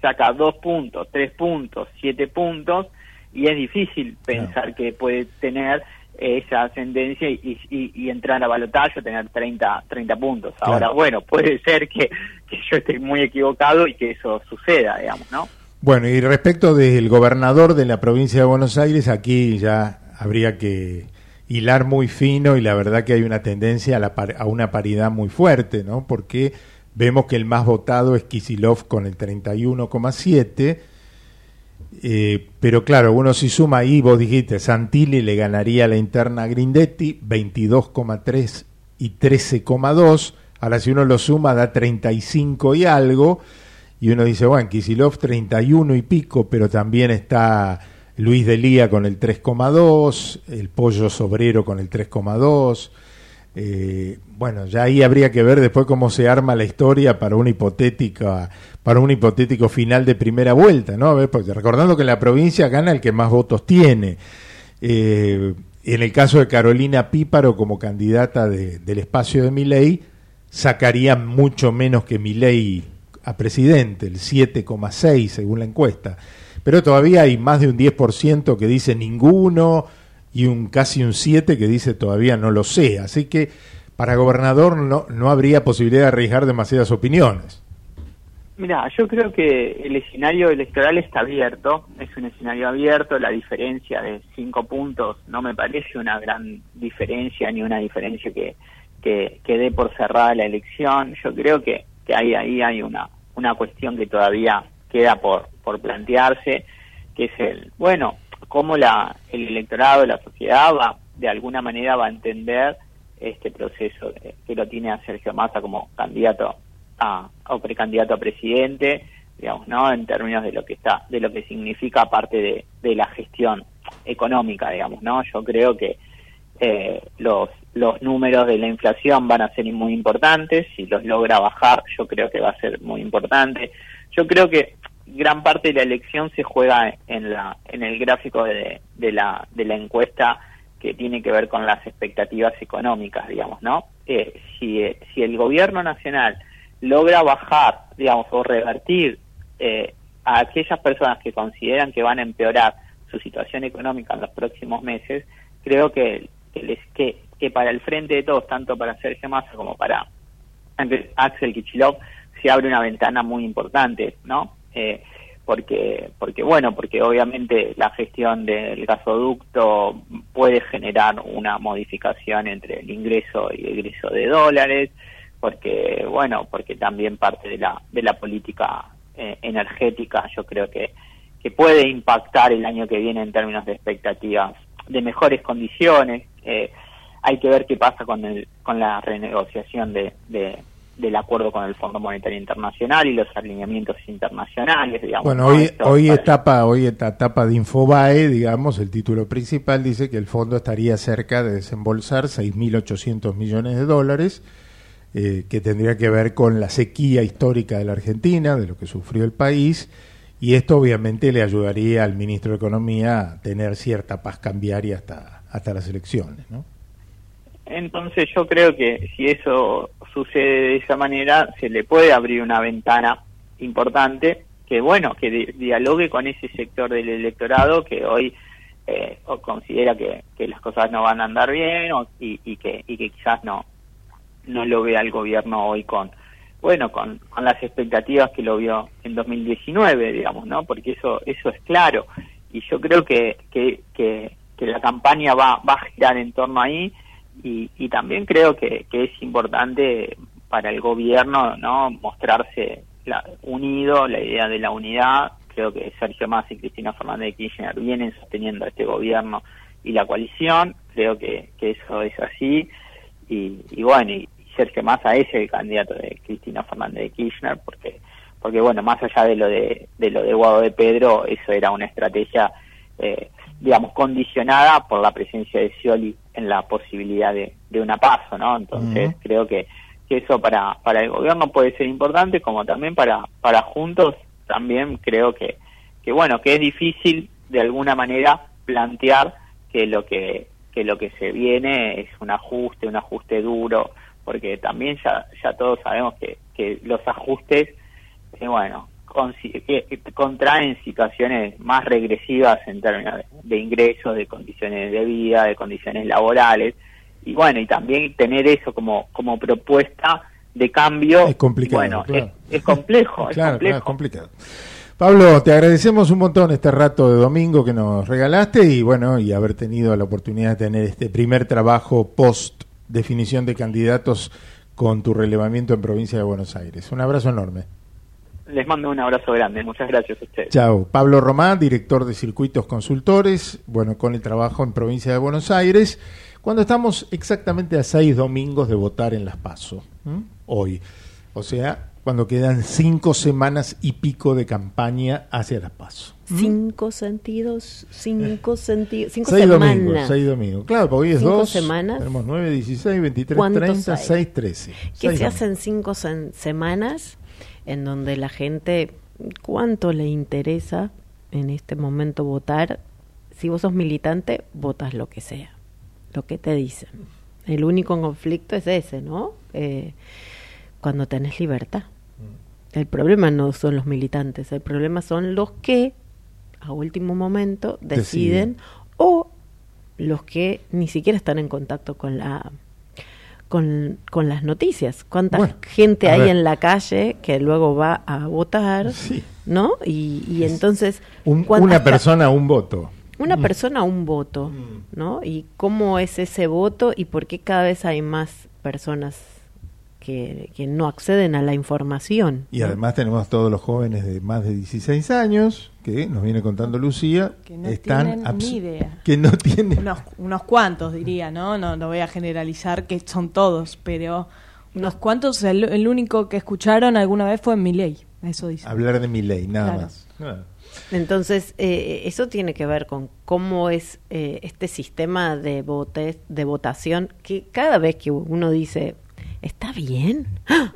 saca dos puntos, tres puntos, siete puntos, y es difícil pensar que puede tener esa ascendencia y, y, entrar a balotaje tener 30, 30 puntos. Ahora, bueno, puede ser que, yo esté muy equivocado y que eso suceda, digamos, ¿no? Bueno, y respecto del gobernador de la provincia de Buenos Aires, aquí ya habría que hilar muy fino y la verdad que hay una tendencia a, la, a una paridad muy fuerte, ¿no? Porque vemos que el más votado es Kisilov con el 31,7 eh, pero claro, uno si suma ahí, vos dijiste, Santilli le ganaría la interna a Grindetti, 22,3 y 13,2. Ahora si uno lo suma da 35 y algo. Y uno dice, bueno, Kisilov 31 y pico, pero también está Luis Delía con el 3,2, el Pollo Sobrero con el 3,2. Eh, bueno, ya ahí habría que ver después cómo se arma la historia para una hipotética, para un hipotético final de primera vuelta, ¿no? Recordando que la provincia gana el que más votos tiene. Eh, en el caso de Carolina Píparo como candidata del espacio de Milei, sacaría mucho menos que Milei a presidente, el 7,6 según la encuesta. Pero todavía hay más de un 10% que dice ninguno, y un casi un 7 que dice todavía no lo sé. Así que para gobernador no, no habría posibilidad de arriesgar demasiadas opiniones. Mira, yo creo que el escenario electoral está abierto, es un escenario abierto, la diferencia de cinco puntos no me parece una gran diferencia ni una diferencia que, que, que dé por cerrada la elección. Yo creo que, que ahí, ahí hay una, una cuestión que todavía queda por, por plantearse, que es el, bueno, cómo la, el electorado, la sociedad va, de alguna manera va a entender este proceso que lo tiene a Sergio Massa como candidato a, o precandidato a presidente, digamos, ¿no? En términos de lo que está, de lo que significa parte de, de la gestión económica, digamos, ¿no? Yo creo que eh, los, los números de la inflación van a ser muy importantes, si los logra bajar, yo creo que va a ser muy importante. Yo creo que gran parte de la elección se juega en la en el gráfico de, de la de la encuesta que tiene que ver con las expectativas económicas digamos no eh, si si el gobierno nacional logra bajar digamos o revertir eh, a aquellas personas que consideran que van a empeorar su situación económica en los próximos meses creo que que, les, que, que para el frente de todos tanto para Sergio Massa como para Axel Kichilov se abre una ventana muy importante, ¿no? Eh, porque, porque bueno, porque obviamente la gestión del gasoducto puede generar una modificación entre el ingreso y el egreso de dólares, porque bueno, porque también parte de la de la política eh, energética, yo creo que que puede impactar el año que viene en términos de expectativas de mejores condiciones. Eh, hay que ver qué pasa con, el, con la renegociación de, del acuerdo con el Fondo Monetario Internacional y los alineamientos internacionales. Digamos, bueno, hoy, hoy, etapa, hoy esta etapa de Infobae, digamos, el título principal dice que el fondo estaría cerca de desembolsar 6.800 millones de dólares, eh, que tendría que ver con la sequía histórica de la Argentina, de lo que sufrió el país y esto obviamente le ayudaría al ministro de Economía a tener cierta paz cambiaria hasta, hasta las elecciones, ¿no? Entonces yo creo que si eso sucede de esa manera, se le puede abrir una ventana importante que, bueno, que dialogue con ese sector del electorado que hoy eh, considera que, que, las cosas no van a andar bien y, y, que, y que quizás no, no lo vea el gobierno hoy con, bueno, con, con las expectativas que lo vio en 2019, digamos, ¿no? Porque eso eso es claro. Y yo creo que, que, que, la campaña va, va a girar en torno ahí y, y también creo que, que es importante para el gobierno, ¿no? Mostrarse la, unido, la idea de la unidad. Creo que Sergio Massa y Cristina Fernández de Kirchner vienen sosteniendo a este gobierno y la coalición. Creo que, que eso es así. Y, y bueno, y, Sergio Massa es el candidato de Cristina Fernández de Kirchner, porque, porque bueno, más allá de lo de, lo de Guado de Pedro, eso era una estrategia, eh, digamos, condicionada por la presencia de Scioli en la posibilidad de, de una paso, ¿no? Entonces creo que, que eso para, para el gobierno puede ser importante, como también para, para Juntos, también creo que, que bueno, que es difícil de alguna manera plantear que lo que que lo que se viene es un ajuste, un ajuste duro, porque también ya, ya todos sabemos que, que los ajustes, eh, bueno, contraen situaciones más regresivas en términos de, ingresos, de condiciones de vida, de condiciones laborales, y bueno, y también tener eso como, como propuesta de cambio, es complicado, bueno, es, complejo, es complejo. es complicado. Pablo, te agradecemos un montón este rato de domingo que nos regalaste y bueno, y haber tenido la oportunidad de tener este primer trabajo post definición de candidatos con tu relevamiento en provincia de Buenos Aires. Un abrazo enorme. Les mando un abrazo grande. Muchas gracias a ustedes. Chao. Pablo Román, director de Circuitos Consultores, bueno, con el trabajo en provincia de Buenos Aires, cuando estamos exactamente a seis domingos de votar en Las Paso, hoy. O sea, cuando quedan cinco semanas y pico de campaña hacia Las Paso. Cinco sentidos, cinco sentidos, cinco seis semanas. Domingos, seis domingos. Claro, porque hoy es cinco dos. semanas. Tenemos nueve, dieciséis, veintitrés, treinta, seis, trece. ¿Qué se hacen cinco semanas en donde la gente, cuánto le interesa en este momento votar? Si vos sos militante, votas lo que sea, lo que te dicen. El único conflicto es ese, ¿no? Eh, cuando tenés libertad. Mm. El problema no son los militantes, el problema son los que a último momento deciden, o los que ni siquiera están en contacto con la con, con las noticias. ¿Cuánta gente hay en la calle que luego va a votar? ¿No? Y, y entonces... una persona, un voto. Una mm. persona, un voto, mm. ¿no? Y cómo es ese voto y por qué cada vez hay más personas que, no acceden a la información. Y además tenemos todos los jóvenes de más de 16 años, que nos viene contando Lucía, que no están tienen ni idea. Que no tienen... Unos, unos cuantos, diría, ¿no? ¿no? No voy a generalizar que son todos, pero unos cuantos, el, único que escucharon alguna vez fue en ley eso dice. Hablar de ley nada más. Entonces, eh, eso tiene que ver con cómo es eh, este sistema de, votes, de votación, que cada vez que uno dice, ¿Está bien? ¡Ah!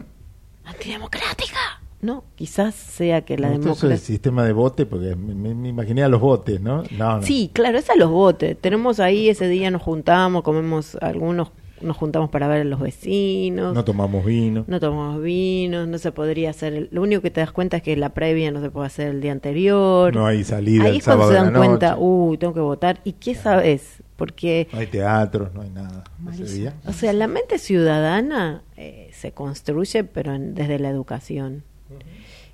¡Antidemocrática! No, quizás sea que la democracia... es el sistema de vote, porque me, imaginé a los votes, ¿no? ¿no? Sí, claro, es a los votes. Tenemos ahí, ese día nos juntamos, comemos algunos nos juntamos para ver a los vecinos. No tomamos vino. No tomamos vino, no se podría hacer. lo único que te das cuenta es que la previa no se puede hacer el día anterior. No hay salida Ahí el sábado se dan cuenta, uy, tengo que votar. ¿Y qué sabes? Porque... No hay teatros, no hay nada. ese. O sea, la mente ciudadana eh, se construye, pero en- desde la educación.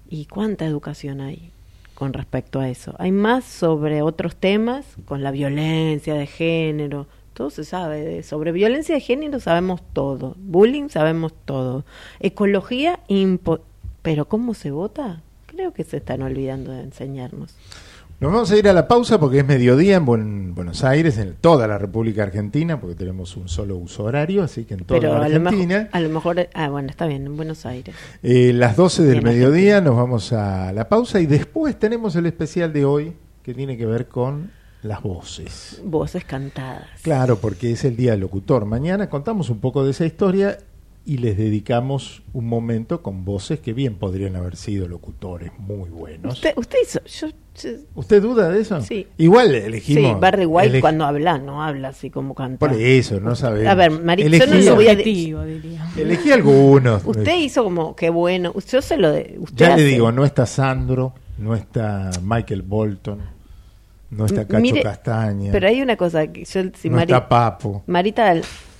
¿Y cuánta educación hay con respecto a eso? Hay más sobre otros temas, con la violencia de género. Todo se sabe. de- sobre violencia de género sabemos todo. Bullying sabemos todo. Ecología, impo- pero ¿cómo se vota? Creo que se están olvidando de enseñarnos. Nos vamos a ir a la pausa porque es mediodía en Buen- Buenos Aires, en toda la República Argentina, porque tenemos un solo uso horario, así que en toda Pero la a lo, Argentina. mejor, a lo mejor, ah, bueno, está bien, en Buenos Aires. Eh, las 12 del Bien, mediodía nos vamos a la pausa y después tenemos el especial de hoy que tiene que ver con las voces. Voces cantadas. Claro, porque es el Día del Locutor. Mañana contamos un poco de esa historia y les dedicamos un momento con voces que bien podrían haber sido locutores muy buenos. Usted, usted hizo. Yo, yo- ¿Usted duda de eso? Sí. Igual elegimos. Sí, Barry White elegi- cuando habla, no habla así como canta. Por eso, no sabemos. A ver, Marita, yo no Elegí- lo voy a. Elegí algunos. Usted hizo como, qué bueno. Yo se lo de. Usted Ya le digo, no está Sandro, no está Michael Bolton, no está Cacho Mire, Castaña, Pero hay una cosa que yo. Si no Mari- está Papo. Marita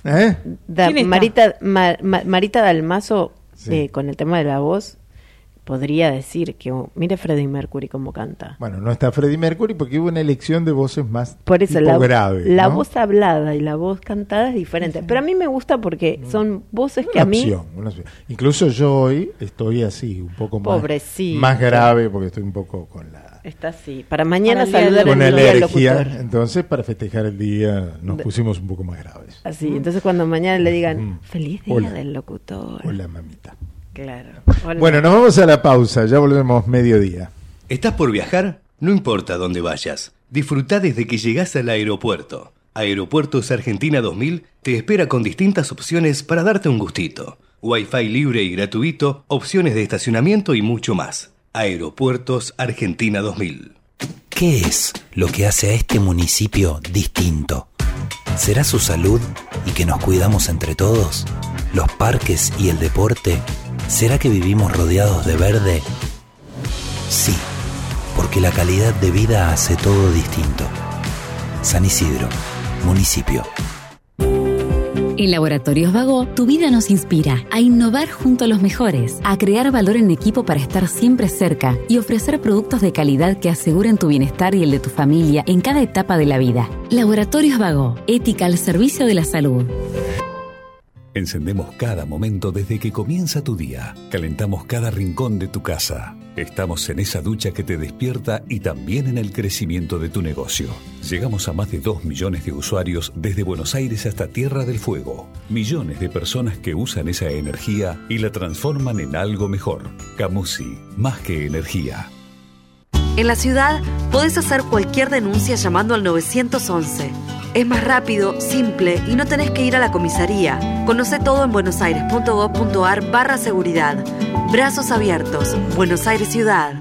¿Eh? Da- ¿Quién está? Marita, Ma- Ma- Marita Dalmazo, Sí. eh, con el tema de la voz, podría decir que. oh, mire Freddie Mercury cómo canta. Bueno, no está Freddie Mercury porque hubo una elección de voces más Por eso tipo la, grave. la ¿no? voz hablada y la voz cantada es diferente. Pero a mí me gusta porque son voces que a mí. opción, una opción. Incluso yo hoy estoy así, un poco más, Pobrecito. más grave porque estoy un poco con la Está así. Para mañana Para el día del saludar con el día del alergia. locutor. Entonces, para festejar el día, nos pusimos un poco más graves. Así, entonces cuando mañana le digan Mm. feliz día Hola. del locutor. Hola, mamita. Claro. Hola. Bueno, nos vamos a la pausa, ya volvemos mediodía. ¿Estás por viajar? No importa dónde vayas. Disfruta desde que llegás al aeropuerto. Aeropuertos Argentina 2000 te espera con distintas opciones para darte un gustito. Wi-Fi libre y gratuito, opciones de estacionamiento y mucho más. Aeropuertos Argentina 2000. ¿Qué es lo que hace a este municipio distinto? ¿Será su salud y que nos cuidamos entre todos? ¿Los parques y el deporte? ¿Será que vivimos rodeados de verde? Sí, porque la calidad de vida hace todo distinto. San Isidro, municipio. En Laboratorios Vago, tu vida nos inspira a innovar junto a los mejores, a crear valor en equipo para estar siempre cerca y ofrecer productos de calidad que aseguren tu bienestar y el de tu familia en cada etapa de la vida. Laboratorios Vago, ética al servicio de la salud. Encendemos cada momento desde que comienza tu día. Calentamos cada rincón de tu casa. Estamos en esa ducha que te despierta y también en el crecimiento de tu negocio. Llegamos a más de 2 millones de usuarios desde Buenos Aires hasta Tierra del Fuego. Millones de personas que usan esa energía y la transforman en algo mejor. Camusi, más que energía. En la ciudad podés hacer cualquier denuncia llamando al 911. Es más rápido, simple y no tenés que ir a la comisaría. Conoce todo en buenosaires.gov.ar barra seguridad. Brazos abiertos. Buenos Aires Ciudad.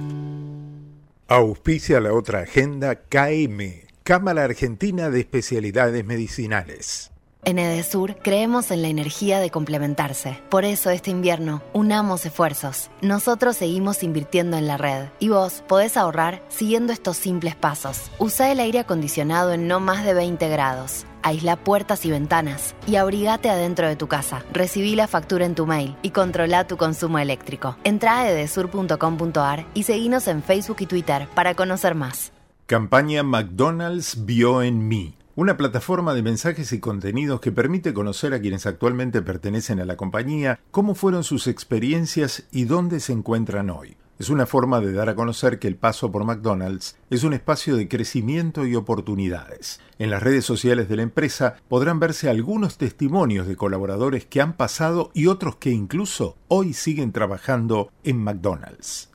Auspicia la otra agenda KM, Cámara Argentina de Especialidades Medicinales. En Edesur creemos en la energía de complementarse. Por eso este invierno unamos esfuerzos. Nosotros seguimos invirtiendo en la red y vos podés ahorrar siguiendo estos simples pasos. Usa el aire acondicionado en no más de 20 grados. Aísla puertas y ventanas y abrigate adentro de tu casa. Recibí la factura en tu mail y controla tu consumo eléctrico. Entra a edesur.com.ar y seguinos en Facebook y Twitter para conocer más. Campaña McDonald's vio en mí. Una plataforma de mensajes y contenidos que permite conocer a quienes actualmente pertenecen a la compañía, cómo fueron sus experiencias y dónde se encuentran hoy. Es una forma de dar a conocer que el paso por McDonald's es un espacio de crecimiento y oportunidades. En las redes sociales de la empresa podrán verse algunos testimonios de colaboradores que han pasado y otros que incluso hoy siguen trabajando en McDonald's.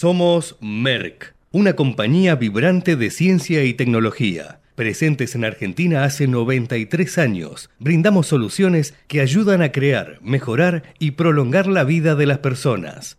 Somos Merck, una compañía vibrante de ciencia y tecnología. Presentes en Argentina hace 93 años, brindamos soluciones que ayudan a crear, mejorar y prolongar la vida de las personas.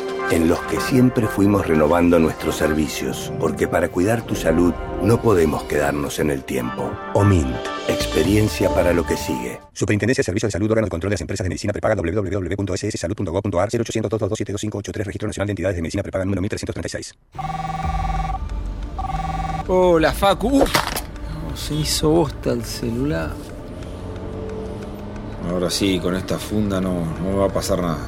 en los que siempre fuimos renovando nuestros servicios, porque para cuidar tu salud no podemos quedarnos en el tiempo. OMINT, experiencia para lo que sigue. Superintendencia de Servicios de Salud, órgano de control de las empresas de medicina prepaga www.sssalud.gov.ar 0800 222 Registro Nacional de Entidades de Medicina Prepaga número 1336. Hola, Facu. Uf, se hizo bosta el celular. Ahora sí, con esta funda no, no me va a pasar nada.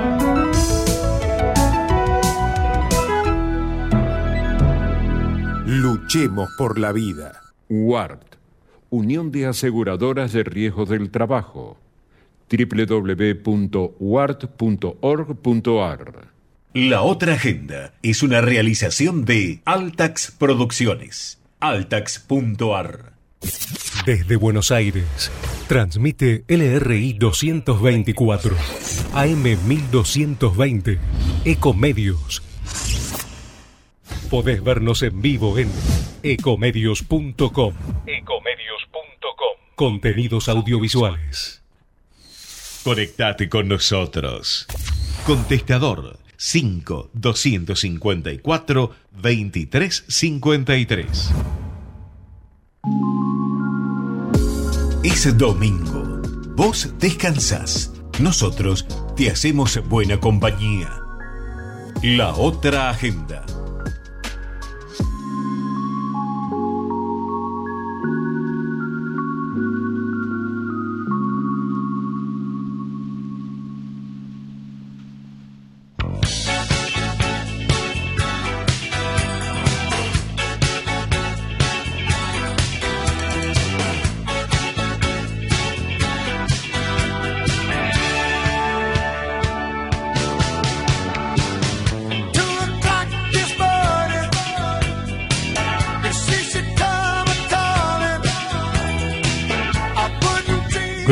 Luchemos por la vida. UART, Unión de Aseguradoras de Riesgo del Trabajo. www.uart.org.ar La otra agenda es una realización de Altax Producciones. Altax.ar Desde Buenos Aires, transmite LRI 224, AM 1220, Ecomedios. Podés vernos en vivo en ecomedios.com. Ecomedios.com. Contenidos audiovisuales. Conectate con nosotros. Contestador 5 254 2353. Es domingo. Vos descansás. Nosotros te hacemos buena compañía. La otra agenda.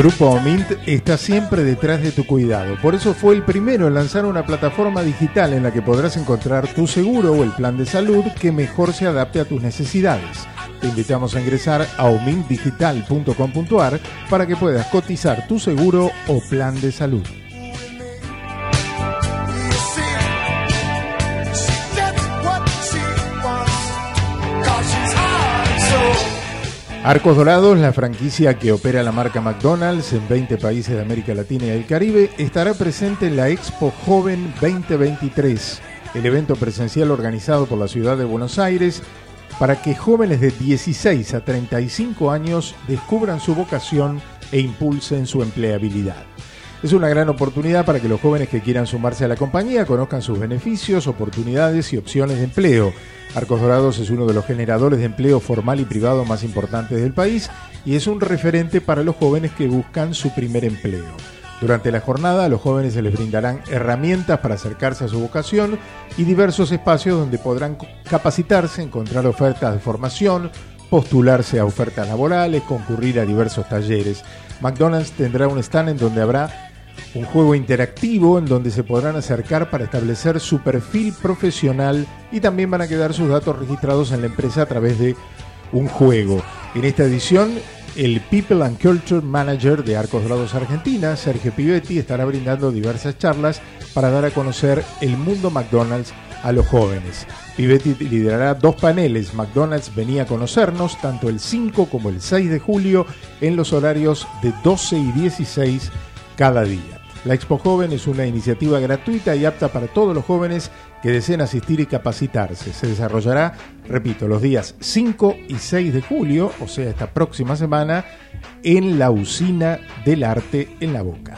Grupo Omint está siempre detrás de tu cuidado. Por eso fue el primero en lanzar una plataforma digital en la que podrás encontrar tu seguro o el plan de salud que mejor se adapte a tus necesidades. Te invitamos a ingresar a omintdigital.com.ar para que puedas cotizar tu seguro o plan de salud. Arcos Dorados, la franquicia que opera la marca McDonald's en 20 países de América Latina y el Caribe, estará presente en la Expo Joven 2023, el evento presencial organizado por la ciudad de Buenos Aires para que jóvenes de 16 a 35 años descubran su vocación e impulsen su empleabilidad. Es una gran oportunidad para que los jóvenes que quieran sumarse a la compañía conozcan sus beneficios, oportunidades y opciones de empleo. Arcos Dorados es uno de los generadores de empleo formal y privado más importantes del país y es un referente para los jóvenes que buscan su primer empleo. Durante la jornada, a los jóvenes se les brindarán herramientas para acercarse a su vocación y diversos espacios donde podrán capacitarse, encontrar ofertas de formación, postularse a ofertas laborales, concurrir a diversos talleres. McDonald's tendrá un stand en donde habrá un juego interactivo en donde se podrán acercar para establecer su perfil profesional y también van a quedar sus datos registrados en la empresa a través de un juego. En esta edición el People and Culture Manager de Arcos Dorados Argentina, Sergio Pivetti, estará brindando diversas charlas para dar a conocer el mundo McDonald's a los jóvenes. Pivetti liderará dos paneles. McDonald's venía a conocernos tanto el 5 como el 6 de julio en los horarios de 12 y 16 cada día. La Expo Joven es una iniciativa gratuita y apta para todos los jóvenes que deseen asistir y capacitarse. Se desarrollará, repito, los días 5 y 6 de julio, o sea, esta próxima semana, en la usina del arte en la Boca.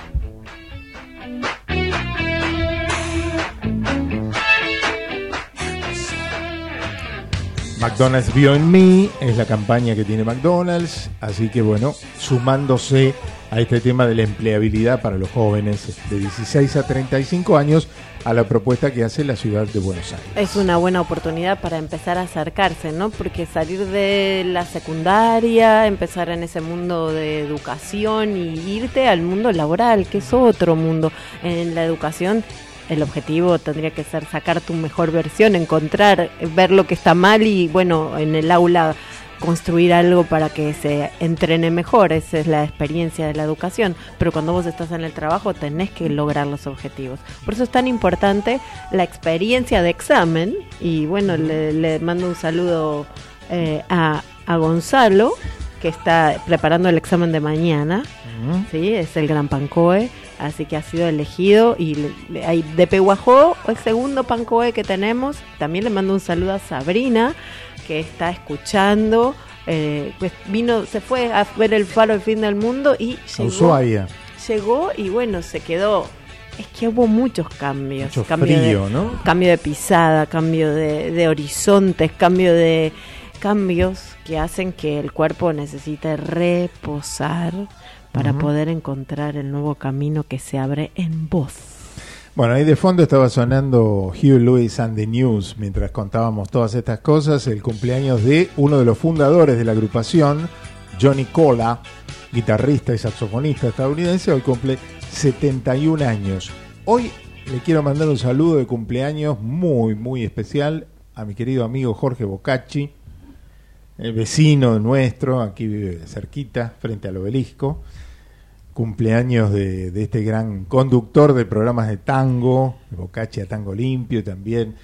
McDonald's vio en mí, es la campaña que tiene McDonald's, así que bueno, sumándose a este tema de la empleabilidad para los jóvenes de 16 a 35 años a la propuesta que hace la ciudad de Buenos Aires. Es una buena oportunidad para empezar a acercarse, ¿no? Porque salir de la secundaria, empezar en ese mundo de educación y irte al mundo laboral, que es otro mundo. En la educación el objetivo tendría que ser sacar tu mejor versión, encontrar, ver lo que está mal y bueno, en el aula construir algo para que se entrene mejor, esa es la experiencia de la educación, pero cuando vos estás en el trabajo tenés que lograr los objetivos. Por eso es tan importante la experiencia de examen. Y bueno, le, mando un saludo eh, a, a Gonzalo, que está preparando el examen de mañana, ¿sí? es el Gran Pancoe, así que ha sido elegido y hay de Pehuajó, el segundo Pancoe que tenemos, también le mando un saludo a Sabrina, que está escuchando, eh, pues vino, se fue a ver el faro del fin del mundo y llegó, llegó y bueno, se quedó es que hubo muchos cambios. cambio frío, de, ¿no? Cambio de pisada, cambio de, de, horizontes, cambio de cambios que hacen que el cuerpo necesite reposar para poder encontrar el nuevo camino que se abre en voz. Bueno, ahí de fondo estaba sonando Hugh Lewis and the News mientras contábamos todas estas cosas, el cumpleaños de uno de los fundadores de la agrupación, Johnny Cola, guitarrista y saxofonista estadounidense, hoy cumple 71 años. Hoy le quiero mandar un saludo de cumpleaños muy, muy especial a mi querido amigo Jorge Bocacci, el vecino nuestro, aquí vive cerquita, frente al obelisco. Cumpleaños de, de este gran conductor de programas de tango, Bocacci a Tango Limpio también, de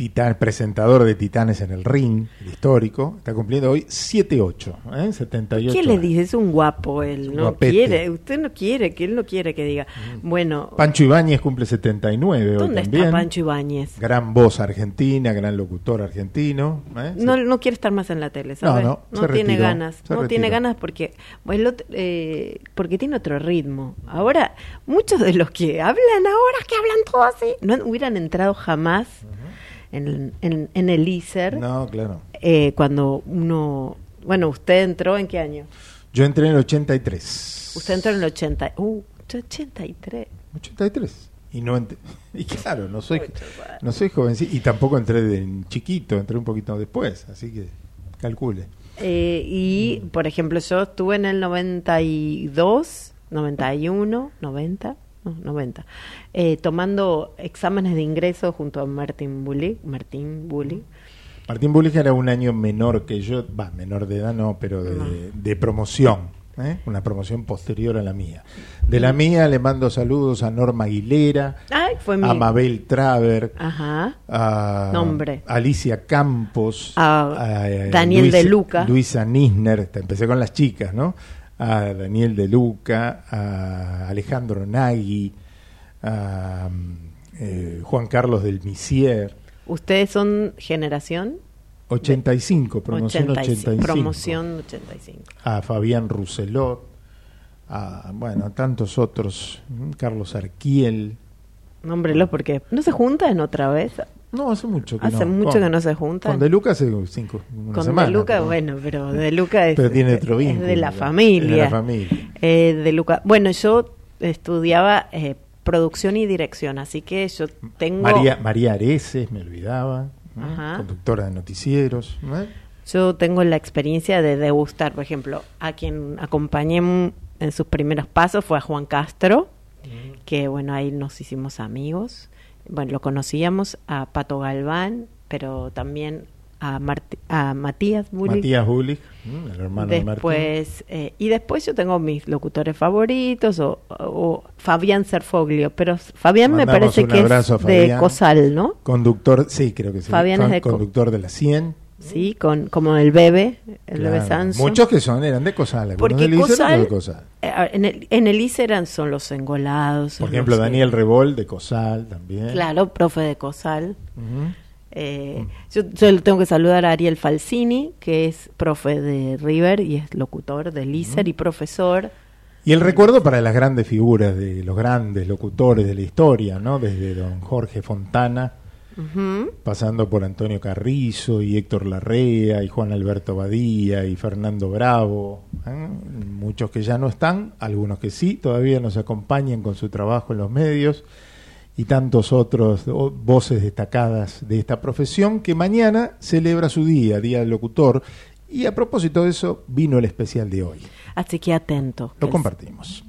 titán, presentador de Titanes en el Ring, el histórico, está cumpliendo hoy 7-8, ¿eh? 78. ¿Qué le dice? Es un guapo él, no quiere, usted no quiere, que él no quiere que diga. Bueno. Pancho Ibáñez cumple 79 ¿Dónde hoy también. está Pancho Ibáñez? Gran voz argentina, gran locutor argentino. ¿eh? No, no quiere estar más en la tele, ¿sabes? No, no, se tiene retiró, ganas, no tiene ganas porque, bueno, eh, porque tiene otro ritmo. Ahora, muchos de los que hablan ahora, que hablan todo así, no hubieran entrado jamás en, en, en el ISER. No, claro. eh, cuando uno, bueno, usted entró en qué año? Yo entré en el 83. Usted entró en el 80, uh, 83. 83. Y no y claro, no soy no soy jovencito y tampoco entré de chiquito, entré un poquito después, así que calcule. Eh, y, por ejemplo, yo estuve en el 92, 91, 90, no, 90, eh, tomando exámenes de ingreso junto a Martín Bulli, Martín Bulli. Martín Bullich era un año menor que yo, va, menor de edad no, pero de, de promoción, ¿eh? una promoción posterior a la mía. De la mía le mando saludos a Norma Aguilera, Ay, fue mi... a Mabel Traver, Ajá. a Nombre. Alicia Campos, A eh, Daniel Luisa- de Luca. Luisa Nisner, empecé con las chicas, ¿no? A Daniel de Luca, a Alejandro Nagui, a eh, Juan Carlos del Misier, ¿Ustedes son generación? 85, promoción 85, 85. Promoción 85. A Fabián Rousselot, a, bueno, a tantos otros, Carlos Arquiel. Nómbrelo porque no se juntan otra vez. No, hace mucho que Hace no. mucho Con- que no se juntan. Con De Luca hace cinco, una Con semana, De Luca, pero- bueno, pero De Luca es, Pero tiene otro es vínculo, de la familia. De la familia. Eh, de Luca. Bueno, yo estudiaba eh, producción y dirección, así que yo tengo... María, María Areces, me olvidaba, conductora de noticieros. ¿no? Yo tengo la experiencia de degustar, por ejemplo, a quien acompañé en en sus primeros pasos fue a Juan Castro, que bueno, ahí nos hicimos amigos. Bueno, lo conocíamos a Pato Galván, pero también a, Marti- a Matías Bulli. Matías Bullich, el hermano de. Después, eh, y después yo tengo mis locutores favoritos, o, o Fabián Serfoglio, pero Fabián me Mandamos parece un que es de Fabián. Cosal, ¿no? Conductor, sí, creo que sí. Fabián es de Co- conductor de la 100. Sí, con, como el bebé, el bebé. Muchos que son eran de Cosal, Porque Cosal, de Cosal. eh, en el, en el ICE eran son los engolados. Por ejemplo, los Daniel Rebol de Cosal también. Claro, profe de Cosal. Eh, yo, yo le tengo que saludar a Ariel Falsini, que es profe de River y es locutor del ICER y profesor. Y el recuerdo para las grandes figuras de los grandes locutores de la historia, ¿no? Desde don Jorge Fontana, Pasando por Antonio Carrizo y Héctor Larrea y Juan Alberto Badía y Fernando Bravo, ¿eh? muchos que ya no están, algunos que sí, todavía nos acompañan con su trabajo en los medios y tantos otros voces destacadas de esta profesión que mañana celebra su día, Día del Locutor, y a propósito de eso vino el especial de hoy. Así que atento. Lo compartimos.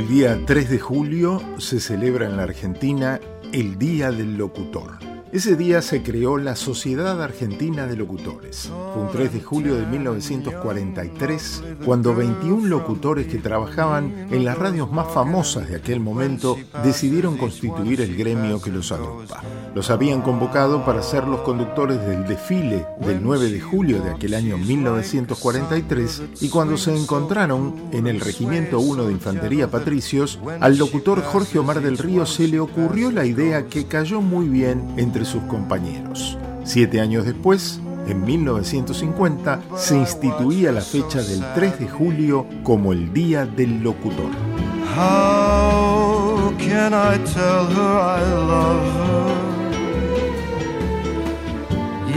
El día 3 de julio se celebra en la Argentina el Día del Locutor. Ese día se creó la Sociedad Argentina de Locutores. Fue un 3 de julio de 1943, cuando 21 locutores que trabajaban en las radios más famosas de aquel momento decidieron constituir el gremio que los agrupa. Los habían convocado para ser los conductores del desfile del 9 de julio de aquel año 1943 y cuando se encontraron en el Regimiento 1 de Infantería Patricios, al locutor Jorge Omar del Río se le ocurrió la idea que cayó muy bien entre sus compañeros. Siete años después, en 1950, se instituía la fecha del 3 de julio como el Día del Locutor. How can I tell her I love her?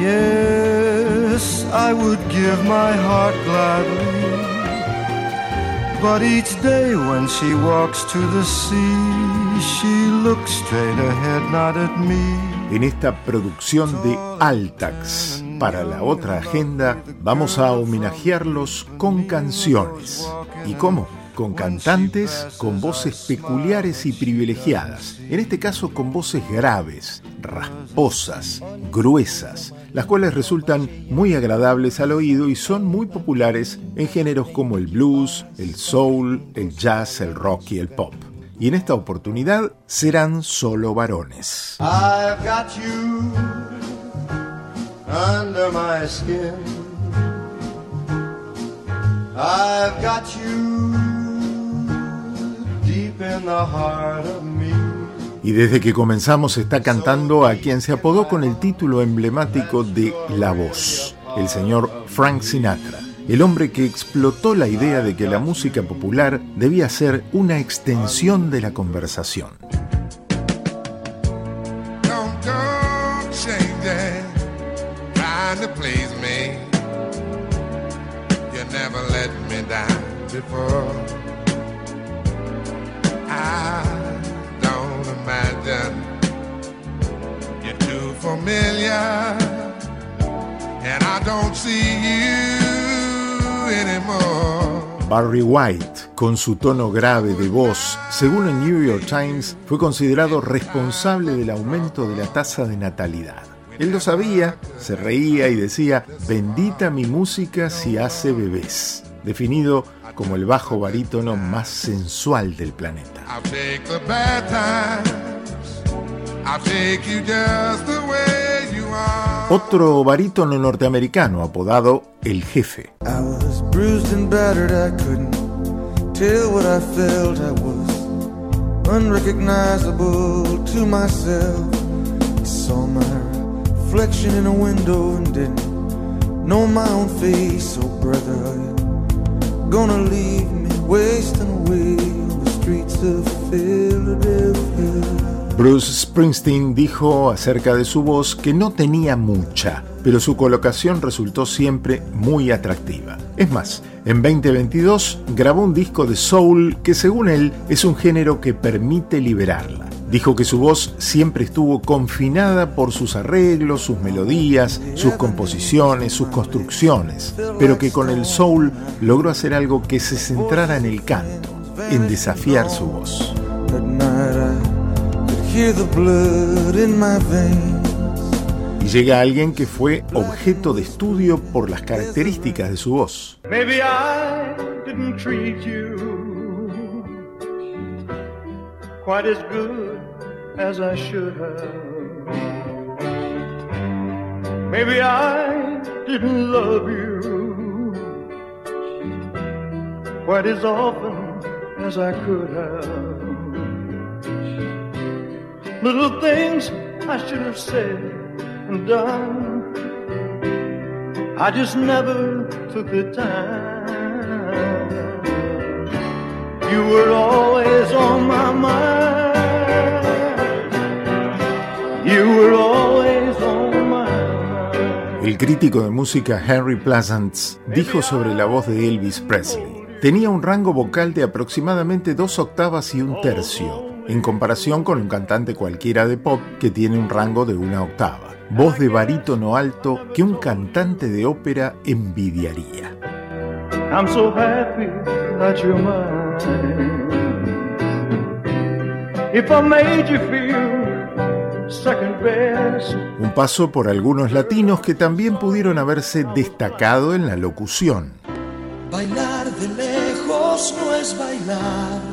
Yes, I would give my heart gladly. But each day when she walks to the sea, she looks straight ahead, not at me. En esta producción de Altax para la otra agenda vamos a homenajearlos con canciones. ¿Y cómo? Con cantantes con voces peculiares y privilegiadas, en este caso con voces graves, rasposas, gruesas, las cuales resultan muy agradables al oído y son muy populares en géneros como el blues, el soul, el jazz, el rock y el pop. Y en esta oportunidad serán solo varones. I've got you under my skin. I've got you deep in the heart of me. Y desde que comenzamos está cantando a quien se apodó con el título emblemático de La Voz, el señor Frank Sinatra, el hombre que explotó la idea de que la música popular debía ser una extensión de la conversación. Familiar, and I don't see you. Barry White, con su tono grave de voz, según el New York Times, fue considerado responsable del aumento de la tasa de natalidad. Él lo sabía, se reía y decía, bendita mi música si hace bebés, definido como el bajo barítono más sensual del planeta. I'll take the bad times. I'll take you just the way you are. Otro barítono norteamericano apodado El Jefe. I was bruised and battered, I couldn't tell what I felt. I was unrecognizable to myself. Saw my reflection in a window and didn't know my own face. Oh, brother, gonna leave me wasting away on the streets of Philadelphia? Bruce Springsteen dijo acerca de su voz que no tenía mucha, pero su colocación resultó siempre muy atractiva. Es más, en 2022 grabó un disco de soul que según él es un género que permite liberarla. Dijo que su voz siempre estuvo confinada por sus arreglos, sus melodías, sus composiciones, sus construcciones, pero que con el soul logró hacer algo que se centrara en el canto, en desafiar su voz. Y llega alguien que fue objeto de estudio por las características de su voz. Maybe I didn't treat you quite as good as I should have. Maybe I didn't love you quite as often as I could have. Little things I should have said and done. I just never took the time. You were always on my mind. You were always on my mind. El crítico de música Henry Pleasants dijo sobre la voz de Elvis Presley. Tenía un rango vocal de aproximadamente dos octavas y un tercio en comparación con un cantante cualquiera de pop que tiene un rango de una octava. Voz de barítono alto que un cantante de ópera envidiaría. I'm so happy that you're mine. If I made you feel second best. Un paso por algunos latinos que también pudieron haberse destacado en la locución. Bailar de lejos no es bailar.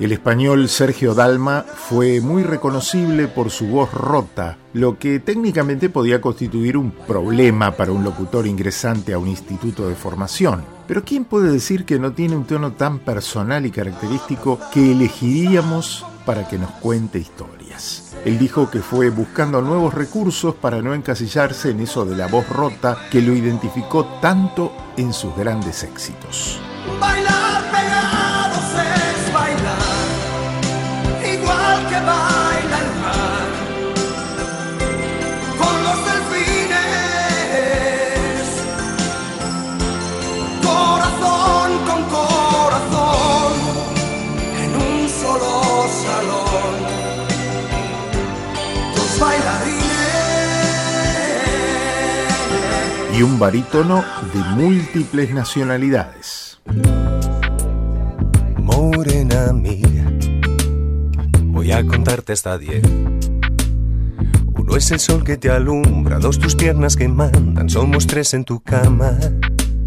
El español Sergio Dalma fue muy reconocible por su voz rota, lo que técnicamente podía constituir un problema para un locutor ingresante a un instituto de formación. Pero ¿quién puede decir que no tiene un tono tan personal y característico que elegiríamos para que nos cuente historias? Él dijo que fue buscando nuevos recursos para no encasillarse en eso de la voz rota que lo identificó tanto en sus grandes éxitos. Bailar Y un barítono de múltiples nacionalidades. Morena mía, voy a contarte hasta diez. Uno es el sol que te alumbra, dos tus piernas que mandan, somos tres en tu cama.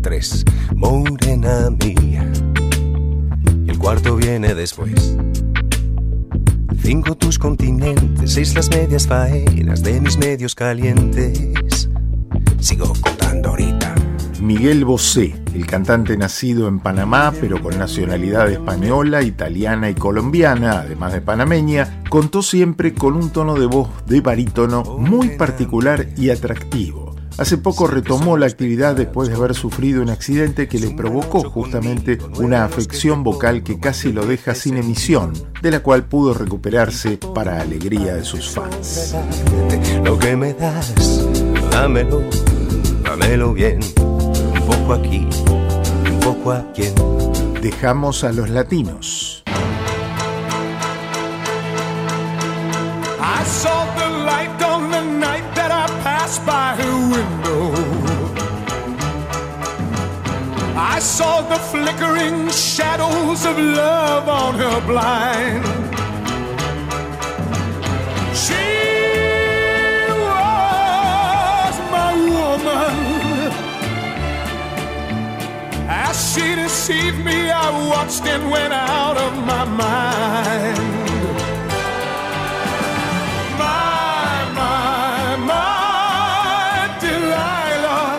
Tres, morena mía. Y el cuarto viene después. Cinco tus continentes, seis las medias faenas de mis medios calientes. Sigo contando ahorita. Miguel Bosé, el cantante nacido en Panamá pero con nacionalidad española, italiana y colombiana, además de panameña, contó siempre con un tono de voz de barítono muy particular y atractivo. Hace poco retomó la actividad después de haber sufrido un accidente que le provocó justamente una afección vocal que casi lo deja sin emisión, de la cual pudo recuperarse para alegría de sus fans. Lo que me das, dámelo, dámelo bien. Un poco aquí, un poco aquí. Dejamos a los latinos. I saw the light on the night that I passed by her window. I saw the flickering shadows of love on her blind. I watched and went out of my mind.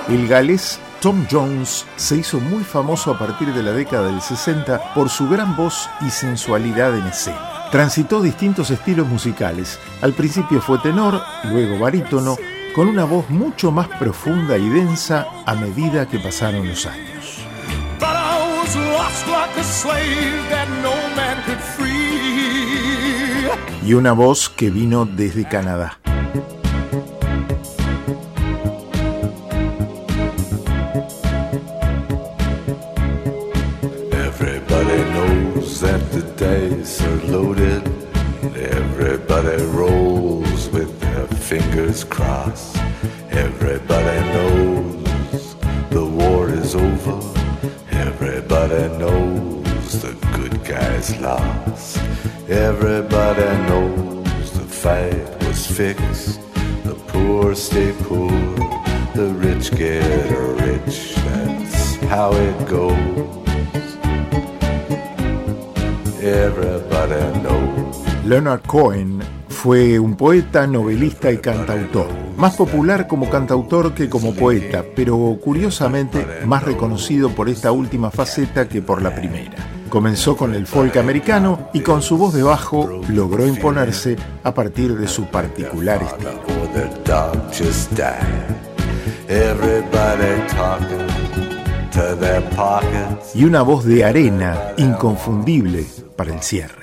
El galés Tom Jones se hizo muy famoso a partir de la década del 60 por su gran voz y sensualidad en escena. Transitó distintos estilos musicales. Al principio fue tenor, luego barítono, con una voz mucho más profunda y densa a medida que pasaron los años. Was lost like a slave that no man could free. Y una voz que vino desde Canadá. Everybody knows that the dice are loaded. Everybody rolls with their fingers crossed. Everybody knows Everybody knows the good guys lost. Everybody knows the fight was fixed. The poor stay poor. The rich get rich. That's how it goes. Everybody knows. Leonard Cohen fue un poeta, novelista y cantautor. Más popular como cantautor que como poeta, pero curiosamente más reconocido por esta última faceta que por la primera. Comenzó con el folk americano y con su voz de bajo logró imponerse a partir de su particular estilo. Y una voz de arena inconfundible para el cierre.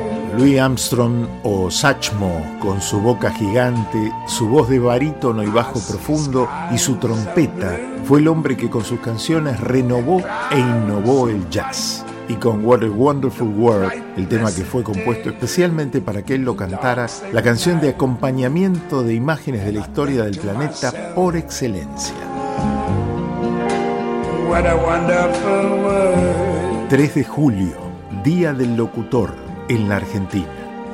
Louis Armstrong o Satchmo, con su boca gigante, su voz de barítono y bajo profundo y su trompeta, fue el hombre que con sus canciones renovó e innovó el jazz. Y con What a Wonderful World, el tema que fue compuesto especialmente para que él lo cantara, la canción de acompañamiento de imágenes de la historia del planeta por excelencia. What a wonderful world. 3 de julio, Día del Locutor en la Argentina.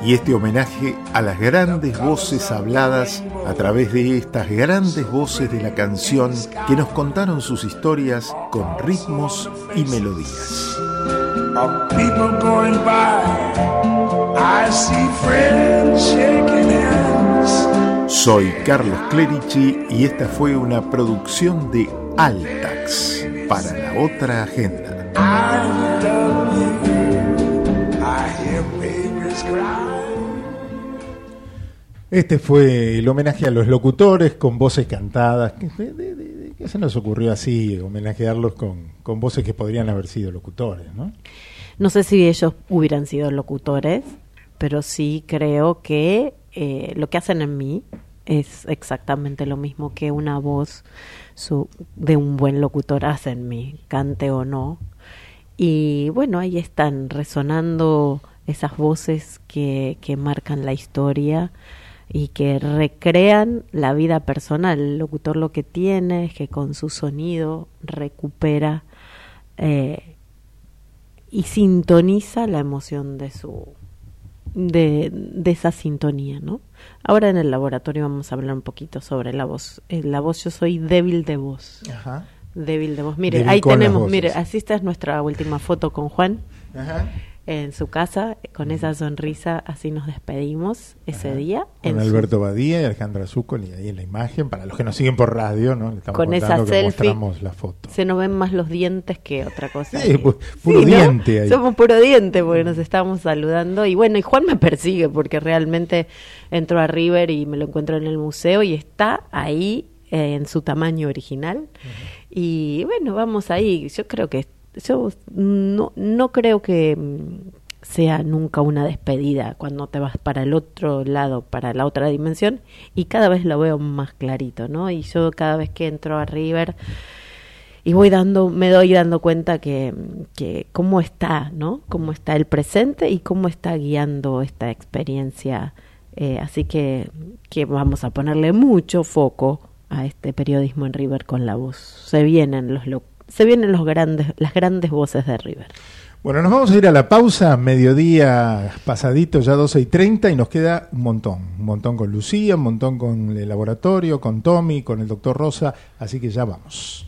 Y este homenaje a las grandes voces habladas a través de estas grandes voces de la canción que nos contaron sus historias con ritmos y melodías. Soy Carlos Clerici y esta fue una producción de Altax para la otra agenda. Este fue el homenaje a los locutores con voces cantadas. ¿Qué, se nos ocurrió así, homenajearlos con, con voces que podrían haber sido locutores, ¿no? No sé si ellos hubieran sido locutores, pero sí creo que eh, lo que hacen en mí es exactamente lo mismo que una voz su- de un buen locutor hace en mí, cante o no. Y bueno, ahí están resonando esas voces que, que marcan la historia y que recrean la vida personal. El locutor lo que tiene es que con su sonido recupera eh, y sintoniza la emoción de su de, de esa sintonía, ¿no? Ahora en el laboratorio vamos a hablar un poquito sobre la voz. Eh, la voz, yo soy débil de voz. Ajá. Débil de voz. Mire, Débil ahí tenemos, mire, así esta es nuestra última foto con Juan Ajá. En su casa, con esa sonrisa, así nos despedimos ese día. Con en su- Alberto Badía y Alejandra Zúcoli ahí en la imagen. Para los que nos siguen por radio, ¿no? Le estamos con esa que selfie mostramos la foto. se nos ven más los dientes que otra cosa. Sí, pu- puro diente ahí. Somos puro diente porque nos estábamos saludando. Y bueno, y Juan me persigue porque realmente entró a River y me lo encuentro en el museo y está ahí eh, en su tamaño original. Y bueno, vamos ahí. Yo creo que yo no, no creo que mm, sea nunca una despedida cuando te vas para el otro lado, para la otra dimensión, y cada vez lo veo más clarito, ¿no? Y yo cada vez que entro a River y voy dando, me doy dando cuenta que, que cómo está, ¿no? Cómo está el presente y cómo está guiando esta experiencia. Eh, así que, que vamos a ponerle mucho foco a este periodismo en River con la voz. Se vienen los se vienen los grandes, las grandes voces de River. Bueno, nos vamos a ir a la pausa, mediodía pasadito, ya 12 y 30, y nos queda un montón. Un montón con Lucía, un montón con el laboratorio, con Tommy, con el doctor Rosa, así que ya vamos.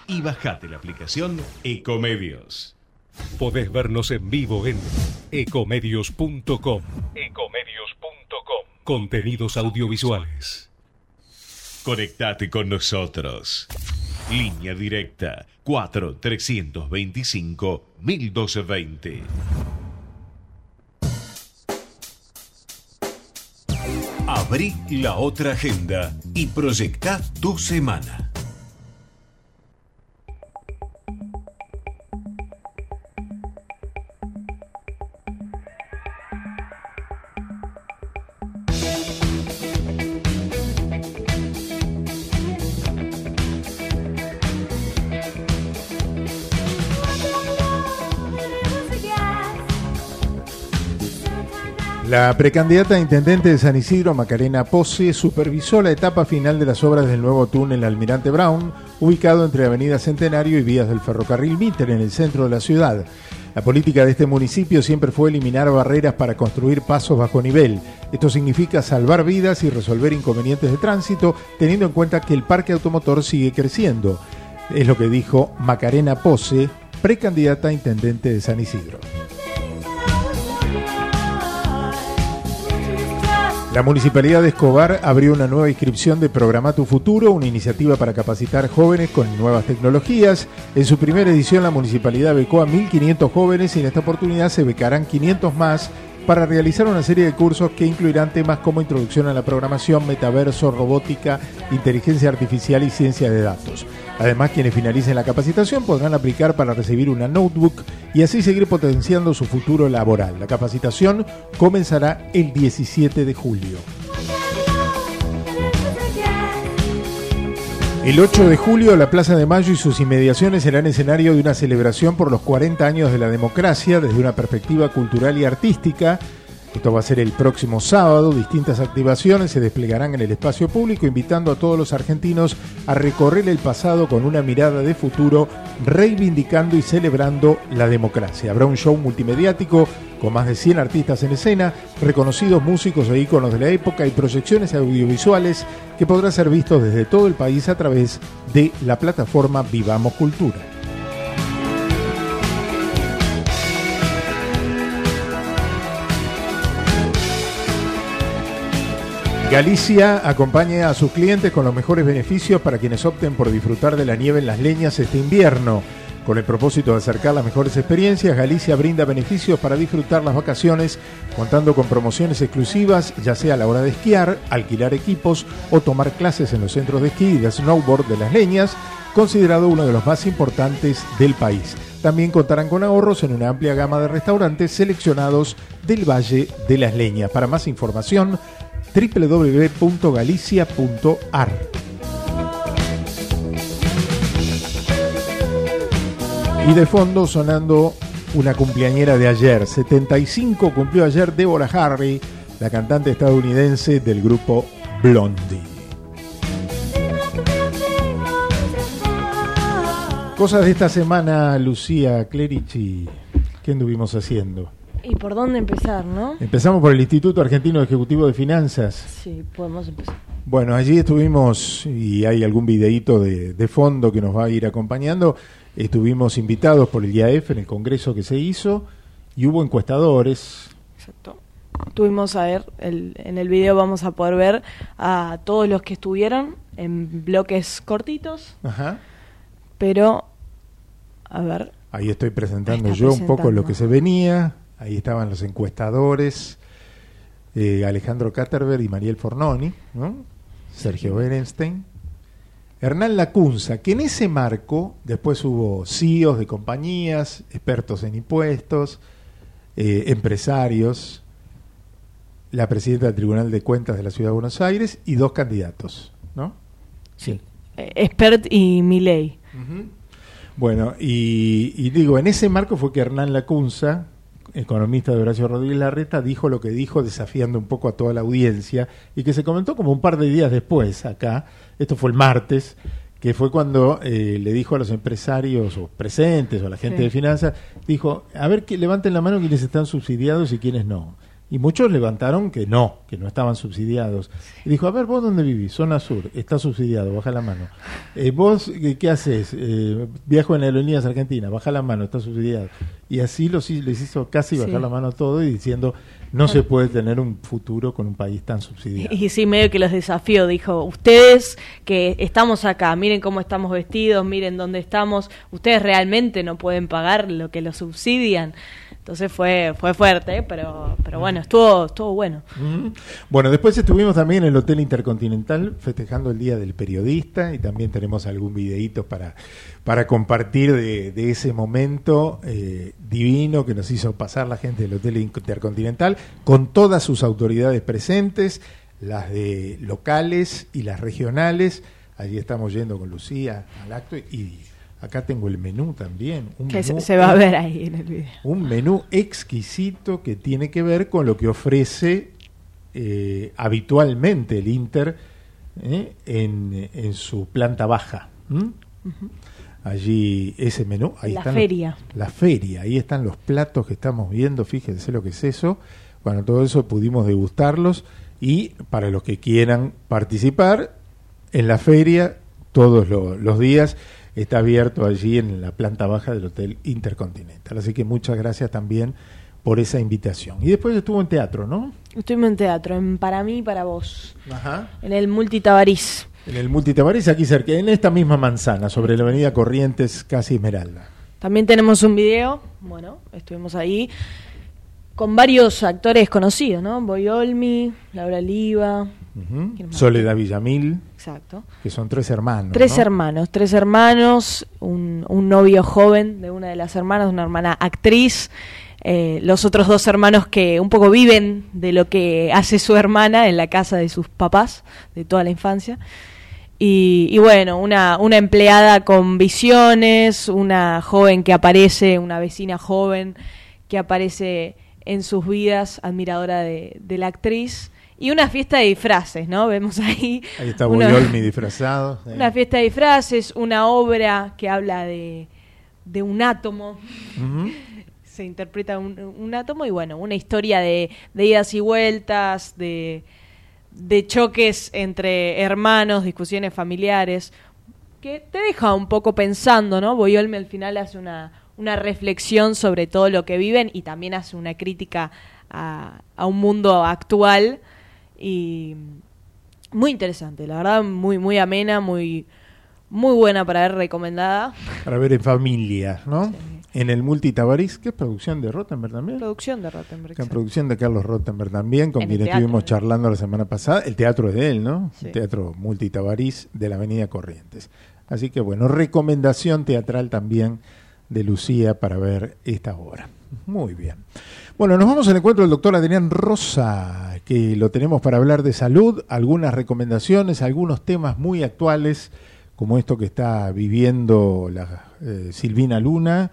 y bajate la aplicación Ecomedios. Podés vernos en vivo en ecomedios.com. Ecomedios.com. Contenidos audiovisuales. Conectate con nosotros. Línea directa 4 325 1220. Abrí la otra agenda y proyecta tu semana. La precandidata a intendente de San Isidro, Macarena Pose, supervisó la etapa final de las obras del nuevo túnel Almirante Brown, ubicado entre Avenida Centenario y vías del ferrocarril Mitter en el centro de la ciudad. La política de este municipio siempre fue eliminar barreras para construir pasos bajo nivel. Esto significa salvar vidas y resolver inconvenientes de tránsito, teniendo en cuenta que el parque automotor sigue creciendo. Es lo que dijo Macarena Pose, precandidata a intendente de San Isidro. La Municipalidad de Escobar abrió una nueva inscripción de Programa Tu Futuro, una iniciativa para capacitar jóvenes con nuevas tecnologías. En su primera edición la Municipalidad becó a 1.500 jóvenes y en esta oportunidad se becarán 500 más para realizar una serie de cursos que incluirán temas como introducción a la programación, metaverso, robótica, inteligencia artificial y ciencia de datos. Además, quienes finalicen la capacitación podrán aplicar para recibir una notebook y así seguir potenciando su futuro laboral. La capacitación comenzará el 17 de julio. El 8 de julio, la Plaza de Mayo y sus inmediaciones serán escenario de una celebración por los 40 años de la democracia desde una perspectiva cultural y artística esto va a ser el próximo sábado. Distintas activaciones se desplegarán en el espacio público, invitando a todos los argentinos a recorrer el pasado con una mirada de futuro, reivindicando y celebrando la democracia. Habrá un show multimediático con más de 100 artistas en escena, reconocidos músicos e íconos de la época y proyecciones audiovisuales que podrán ser vistos desde todo el país a través de la plataforma Vivamos Cultura. Galicia acompaña a sus clientes con los mejores beneficios para quienes opten por disfrutar de la nieve en las leñas este invierno. Con el propósito de acercar las mejores experiencias, Galicia brinda beneficios para disfrutar las vacaciones, contando con promociones exclusivas, ya sea a la hora de esquiar, alquilar equipos o tomar clases en los centros de esquí y de snowboard de las leñas, considerado uno de los más importantes del país. También contarán con ahorros en una amplia gama de restaurantes seleccionados del Valle de las Leñas. Para más información, www.galicia.ar. Y de fondo sonando una cumpleañera de ayer. 75 cumplió ayer Deborah Harry, la cantante estadounidense del grupo Blondie. Cosas de esta semana, Lucía Clerici. ¿Qué anduvimos haciendo? ¿Y por dónde empezar, no? Empezamos por el Instituto Argentino Ejecutivo de Finanzas. Sí, podemos empezar. Bueno, allí estuvimos, y hay algún videíto de, de fondo que nos va a ir acompañando, estuvimos invitados por el IAF en el congreso que se hizo, y hubo encuestadores. Exacto. Tuvimos a ver, el, en el video vamos a poder ver a todos los que estuvieron en bloques cortitos, Ajá. pero, a ver, Ahí estoy presentando yo un poco presentando. lo que se venía. Ahí estaban los encuestadores, eh, Alejandro Caterberg y Mariel Fornoni, ¿no? Sergio Berenstein. Hernán Lacunza, que en ese marco después hubo CEOs de compañías, expertos en impuestos, eh, empresarios, la presidenta del Tribunal de Cuentas de la Ciudad de Buenos Aires y dos candidatos, ¿no? Sí. Expert y Miley. Bueno, y, y digo, en ese marco fue que Hernán Lacunza, economista de Horacio Rodríguez Larreta, dijo lo que dijo, desafiando un poco a toda la audiencia, y que se comentó como un par de días después acá, esto fue el martes, que fue cuando eh, le dijo a los empresarios o presentes o a la gente Sí. de finanzas, dijo, a ver, que levanten la mano quienes están subsidiados y quienes no. Y muchos levantaron que no, que no estaban subsidiados. Y dijo, a ver, vos dónde vivís, zona sur, está subsidiado, baja la mano. Eh, vos, ¿qué, qué haces? Eh, viajo en Aerolíneas Argentina, baja la mano, está subsidiado. Y así los, les hizo casi Sí. bajar la mano a todo y diciendo, no se puede tener un futuro con un país tan subsidiado. Y sí, medio que los desafió, dijo, ustedes que estamos acá, miren cómo estamos vestidos, miren dónde estamos, ustedes realmente no pueden pagar lo que los subsidian. Entonces fue fue fuerte, pero pero bueno, estuvo estuvo bueno. Bueno, después estuvimos también en el Hotel Intercontinental festejando el Día del Periodista y también tenemos algún videíto para, para compartir de, de ese momento eh, divino que nos hizo pasar la gente del Hotel Intercontinental con todas sus autoridades presentes, las de locales y las regionales. Allí estamos yendo con Lucía al acto y acá tengo el menú también. un Que se, menú- se va a ver ahí en el video. un menú exquisito que tiene que ver con lo que ofrece eh, habitualmente el Inter eh, en, en su planta baja. Allí ese menú, ahí La están feria. la feria, ahí están los platos que estamos viendo, fíjense lo que es eso. Bueno, todo eso pudimos degustarlos y para los que quieran participar en la feria todos lo- los días está abierto allí en la planta baja del Hotel Intercontinental. Así que muchas gracias también por esa invitación. Y después estuvo en teatro, ¿no? Estuvimos en teatro, en Para mí y para vos, Ajá. en el Multitabarís. En el Multitabarís, aquí cerca, en esta misma manzana, sobre la avenida Corrientes, casi Esmeralda. También tenemos un video, bueno, estuvimos ahí con varios actores conocidos, ¿no? Boy Olmi, Laura Liva, Ujú. ¿Quién más? Soledad Villamil, exacto. que son tres hermanos. Tres ¿no? hermanos, tres hermanos, un, un novio joven de una de las hermanas, una hermana actriz, eh, los otros dos hermanos que un poco viven de lo que hace su hermana en la casa de sus papás de toda la infancia. Y, y bueno, una, una empleada con visiones, una joven que aparece, una vecina joven que aparece en sus vidas, admiradora de, de la actriz. Y una fiesta de disfraces, ¿no? Vemos ahí. Ahí está una- Boyolmi disfrazado. eh. una fiesta de disfraces, una obra que habla de, de un átomo. Se interpreta un, un átomo y bueno, una historia de, de idas y vueltas, de, de choques entre hermanos, discusiones familiares, que te deja un poco pensando, ¿no? Boyolme al final hace una, una reflexión sobre todo lo que viven y también hace una crítica a, a un mundo actual y muy interesante, la verdad, muy, muy amena, muy, muy buena para ver recomendada. Para ver en familia, ¿no? En el Multitabarís, que es producción de Rottenberg también. Producción de Rottenberg. Que producción de Carlos Rottenberg también, con En quien estuvimos charlando la semana pasada. El teatro es de él, ¿no? Sí. El teatro Multitabarís de la Avenida Corrientes. Así que bueno, recomendación teatral también de Lucía para ver esta obra. Muy bien. Bueno, nos vamos al encuentro del doctor Adrián Rosa, que lo tenemos para hablar de salud, algunas recomendaciones, algunos temas muy actuales como esto que está viviendo la eh, Silvina Luna,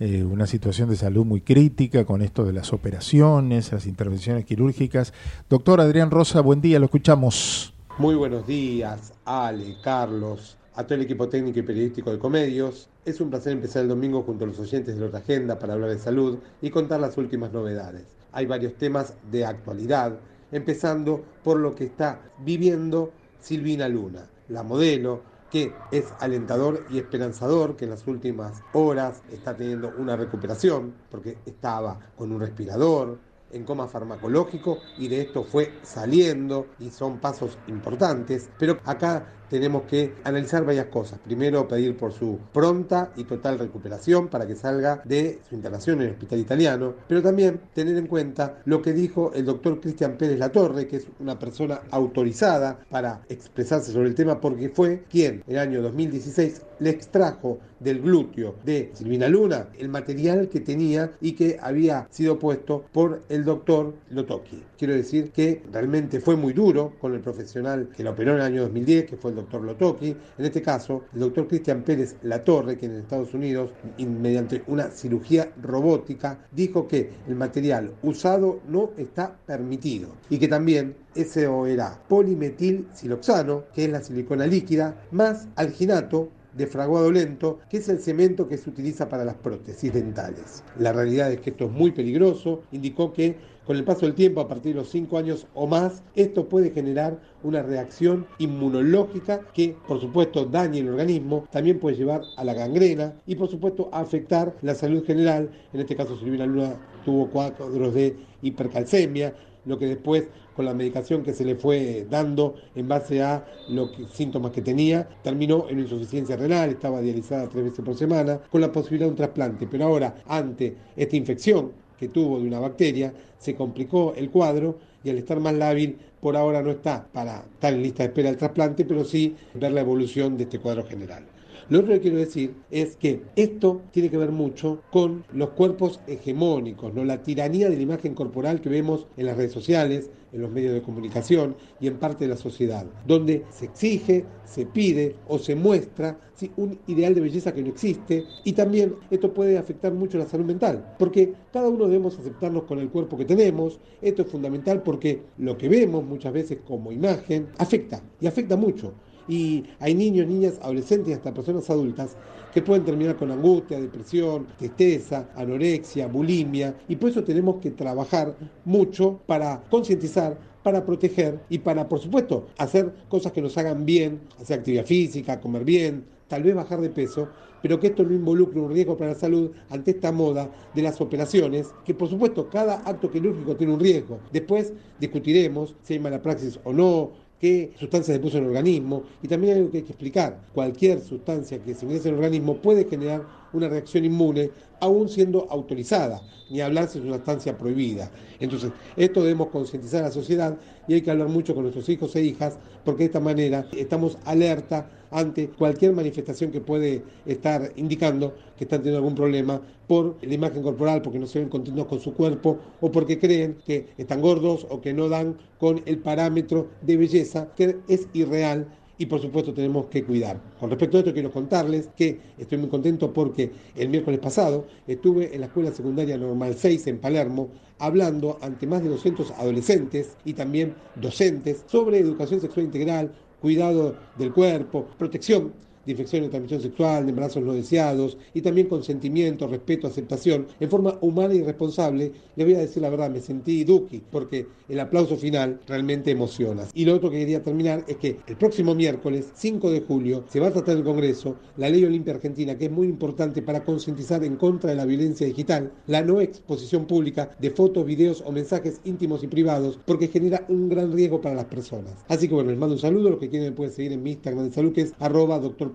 eh, una situación de salud muy crítica con esto de las operaciones, las intervenciones quirúrgicas. Doctor Adrián Rosa, buen día, lo escuchamos. Muy buenos días, Ale, Carlos, a todo el equipo técnico y periodístico de Comedios. Es un placer empezar el domingo junto a los oyentes de otra agenda para hablar de salud y contar las últimas novedades. Hay varios temas de actualidad, empezando por lo que está viviendo Silvina Luna, la modelo, que es alentador y esperanzador que en las últimas horas está teniendo una recuperación porque estaba con un respirador, en coma farmacológico y de esto fue saliendo y son pasos importantes, pero acá tenemos que analizar varias cosas. Primero, pedir por su pronta y total recuperación para que salga de su internación en el hospital italiano, pero también tener en cuenta lo que dijo el doctor Cristian Pérez Latorre, que es una persona autorizada para expresarse sobre el tema, porque fue quien en el año 2016 le extrajo del glúteo de Silvina Luna el material que tenía y que había sido puesto por el doctor Lotoki. Quiero decir que realmente fue muy duro con el profesional que la operó en el año 2010, que fue el doctor Lotoki. En este caso, el doctor Cristian Pérez Latorre, que en Estados Unidos, mediante una cirugía robótica, dijo que el material usado no está permitido y que también eso era polimetil siloxano, que es la silicona líquida, más alginato, de fraguado lento, que es el cemento que se utiliza para las prótesis dentales. La realidad es que esto es muy peligroso, indicó que con el paso del tiempo, a partir de los 5 años o más, esto puede generar una reacción inmunológica que, por supuesto, daña el organismo, también puede llevar a la gangrena y, por supuesto, afectar la salud general. En este caso, Silvina Luna tuvo cuadros de hipercalcemia, lo que después con la medicación que se le fue dando en base a los síntomas que tenía, terminó en insuficiencia renal, estaba dializada tres veces por semana, con la posibilidad de un trasplante. Pero ahora, ante esta infección que tuvo de una bacteria, se complicó el cuadro y al estar más lábil, por ahora no está para estar en lista de espera del trasplante, pero sí ver la evolución de este cuadro general. Lo otro que quiero decir es que esto tiene que ver mucho con los cuerpos hegemónicos, ¿no? la tiranía de la imagen corporal que vemos en las redes sociales, en los medios de comunicación y en parte de la sociedad, donde se exige, se pide o se muestra un ideal de belleza que no existe. Y también esto puede afectar mucho la salud mental, porque cada uno debemos aceptarnos con el cuerpo que tenemos, esto es fundamental porque lo que vemos muchas veces como imagen afecta y afecta mucho y hay niños, niñas, adolescentes y hasta personas adultas que pueden terminar con angustia, depresión, tristeza, anorexia, bulimia y por eso tenemos que trabajar mucho para concientizar para proteger y para, por supuesto, hacer cosas que nos hagan bien, hacer actividad física, comer bien, tal vez bajar de peso, pero que esto no involucre un riesgo para la salud ante esta moda de las operaciones, que por supuesto cada acto quirúrgico tiene un riesgo. Después discutiremos si hay mala praxis o no, qué sustancia se puso en el organismo y también hay algo que hay que explicar. Cualquier sustancia que se ingrese en el organismo puede generar una reacción inmune aún siendo autorizada, ni hablarse de una sustancia prohibida. Entonces, esto debemos concientizar a la sociedad y hay que hablar mucho con nuestros hijos e hijas porque de esta manera estamos alerta ante cualquier manifestación que puede estar indicando que están teniendo algún problema por la imagen corporal, porque no se ven contentos con su cuerpo o porque creen que están gordos o que no dan con el parámetro de belleza que es irreal y por supuesto tenemos que cuidar. Con respecto a esto quiero contarles que estoy muy contento porque el miércoles pasado estuve en la Escuela Secundaria Normal 6 en Palermo hablando ante más de 200 adolescentes y también docentes sobre educación sexual integral, cuidado del cuerpo, protección de infecciones de transmisión sexual, de embarazos no deseados y también consentimiento, respeto, aceptación, en forma humana y responsable, le voy a decir la verdad, me sentí duki, porque el aplauso final realmente emociona. Y lo otro que quería terminar es que el próximo miércoles, 5 de julio, se va a tratar en el Congreso la Ley Olimpia Argentina, que es muy importante para concientizar en contra de la violencia digital, la no exposición pública de fotos, videos o mensajes íntimos y privados, porque genera un gran riesgo para las personas. Así que bueno, les mando un saludo, los que quieren pueden seguir en mi Instagram de salud, es arroba doctor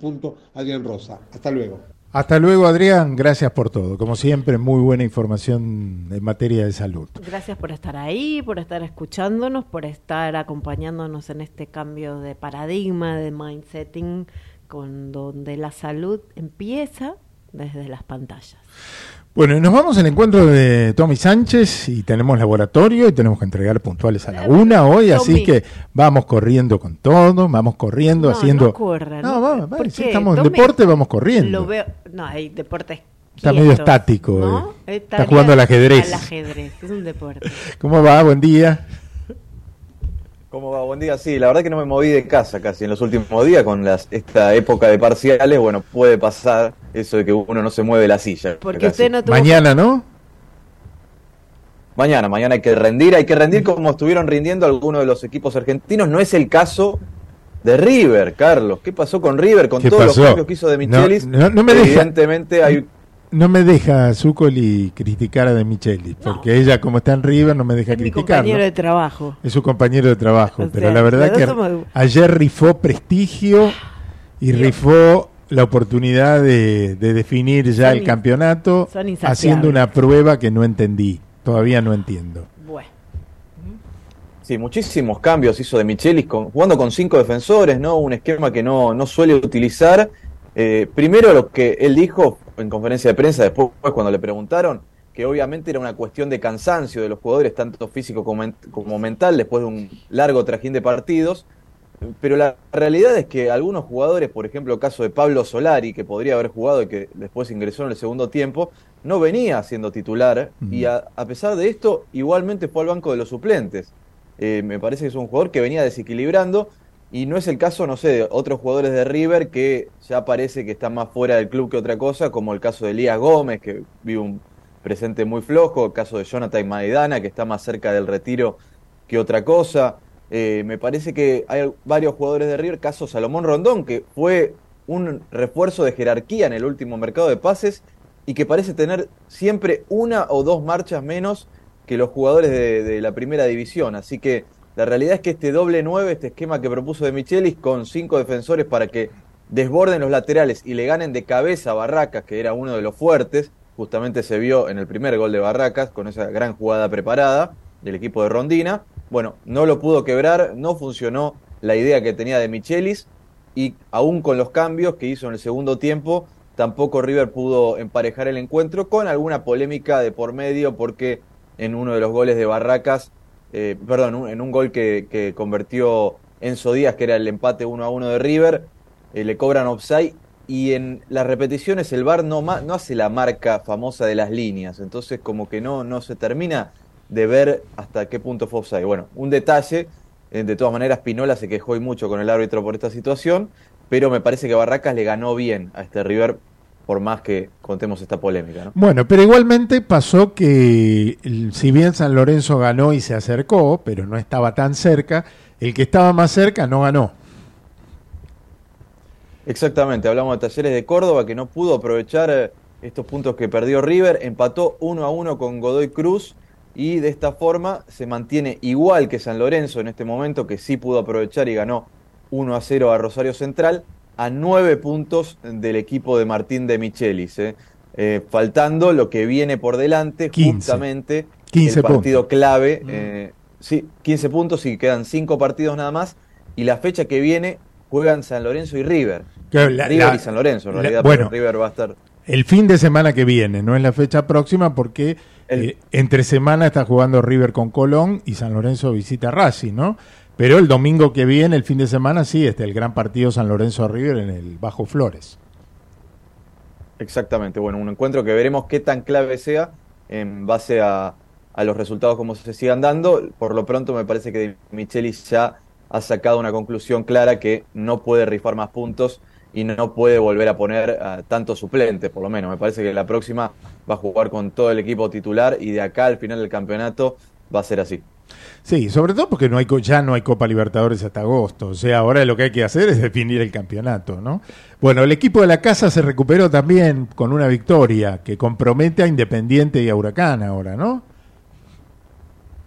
Adrián Rosa. Hasta luego. Hasta luego, Adrián. Gracias por todo. Como siempre, muy buena información en materia de salud. Gracias por estar ahí, por estar escuchándonos, por estar acompañándonos en este cambio de paradigma, de mindsetting, con donde la salud empieza desde las pantallas. Bueno, y nos vamos al encuentro de Tommy Sánchez y tenemos laboratorio y tenemos que entregar puntuales a la una hoy, así que vamos corriendo con todo, vamos corriendo, No, haciendo... no corran. No, vamos, ¿Por vamos, si qué? estamos en deporte, vamos corriendo. Lo veo, no, hay deportes Está medio estático, ¿no? eh. Está Está jugando al ajedrez. Al ajedrez, es un deporte. ¿Cómo va? Buen día. ¿Cómo va? Buen día. Sí, la verdad que no me moví de casa casi en los últimos días con las, esta época de parciales. Bueno, puede pasar eso de que uno no se mueve la silla. Porque casi. usted no tuvo... Mañana, ¿no? Mañana, mañana hay que rendir, hay que rendir como estuvieron rindiendo algunos de los equipos argentinos. No es el caso de River, Carlos. ¿Qué pasó con River con ¿Qué todos pasó? los cambios que hizo de Michelis? No, no, no me deja- Evidentemente hay No me deja Zuccoli criticar a De Michelis, porque ella, como está en River, no me deja Es criticar. compañero ¿no? de trabajo. Es su compañero de trabajo, O pero sea, la verdad que somos- ayer rifó prestigio y rifó la oportunidad de, de definir ya Son el in- campeonato haciendo una prueba que no entendí, todavía no entiendo. Bueno. Sí, muchísimos cambios hizo de Michelis con, jugando con cinco defensores, ¿no? Un esquema que no, no suele utilizar. Eh, primero lo que él dijo en conferencia de prensa, después cuando le preguntaron, que obviamente era una cuestión de cansancio de los jugadores, tanto físico como, como mental, después de un largo trajín de partidos. Pero la realidad es que algunos jugadores, por ejemplo, el caso de Pablo Solari, que podría haber jugado y que después ingresó en el segundo tiempo, no venía siendo titular y a, a pesar de esto, igualmente fue al banco de los suplentes. Eh, me parece que es un jugador que venía desequilibrando y no es el caso, no sé, de otros jugadores de River que ya parece que están más fuera del club que otra cosa, como el caso de Elías Gómez, que vive un presente muy flojo, el caso de Jonathan Maidana, que está más cerca del retiro que otra cosa. Eh, me parece que hay varios jugadores de River, caso Salomón Rondón, que fue un refuerzo de jerarquía en el último mercado de pases y que parece tener siempre una o dos marchas menos que los jugadores de, de la primera división. Así que la realidad es que este doble 9, este esquema que propuso de Michelis, con cinco defensores para que desborden los laterales y le ganen de cabeza a Barracas, que era uno de los fuertes, justamente se vio en el primer gol de Barracas, con esa gran jugada preparada del equipo de Rondina. Bueno, no lo pudo quebrar, no funcionó la idea que tenía de Michelis, y aún con los cambios que hizo en el segundo tiempo, tampoco River pudo emparejar el encuentro con alguna polémica de por medio porque en uno de los goles de Barracas, eh, perdón, en un gol que, que convirtió Enzo Díaz, que era el empate 1 a 1 de River, eh, le cobran offside y en las repeticiones el VAR no, no hace la marca famosa de las líneas, entonces como que no, no se termina de ver hasta qué punto fue offside. Bueno, un detalle, eh, de todas maneras Pinola se quejó y mucho con el árbitro por esta situación, pero me parece que Barracas le ganó bien a este River, por más que contemos esta polémica. ¿no? Bueno, pero igualmente pasó que si bien San Lorenzo ganó y se acercó, pero no estaba tan cerca, el que estaba más cerca no ganó. Exactamente, hablamos de Talleres de Córdoba que no pudo aprovechar eh, estos puntos que perdió River, empató 1 a 1 con Godoy Cruz y de esta forma se mantiene igual que San Lorenzo en este momento que sí pudo aprovechar y ganó 1 a 0 a Rosario Central a 9 puntos del equipo de Martín de Michelis, eh. Eh, faltando lo que viene por delante 15. justamente 15 el partido puntos. clave, eh, sí, 15 puntos y quedan 5 partidos nada más y la fecha que viene juegan San Lorenzo y River. La- River la- y San Lorenzo, en la- realidad, bueno. porque River va a estar. El fin de semana que viene, no es la fecha próxima, porque eh, entre semana está jugando River con Colón y San Lorenzo visita Racing, ¿no? Pero el domingo que viene, el fin de semana, sí, este el gran partido San Lorenzo-River en el Bajo Flores. Exactamente, bueno, un encuentro que veremos qué tan clave sea en base a, los resultados como se sigan dando. Por lo pronto me parece que Michelis ya ha sacado una conclusión clara que no puede rifar más puntos y no puede volver a poner a tantos suplentes, por lo menos. Me parece que la próxima va a jugar con todo el equipo titular y de acá al final del campeonato va a ser así. Sí, sobre todo porque no hay ya no hay Copa Libertadores hasta agosto. O sea, ahora lo que hay que hacer es definir el campeonato, ¿no? Bueno, el equipo de la casa se recuperó también con una victoria que compromete a Independiente y a Huracán ahora, ¿no?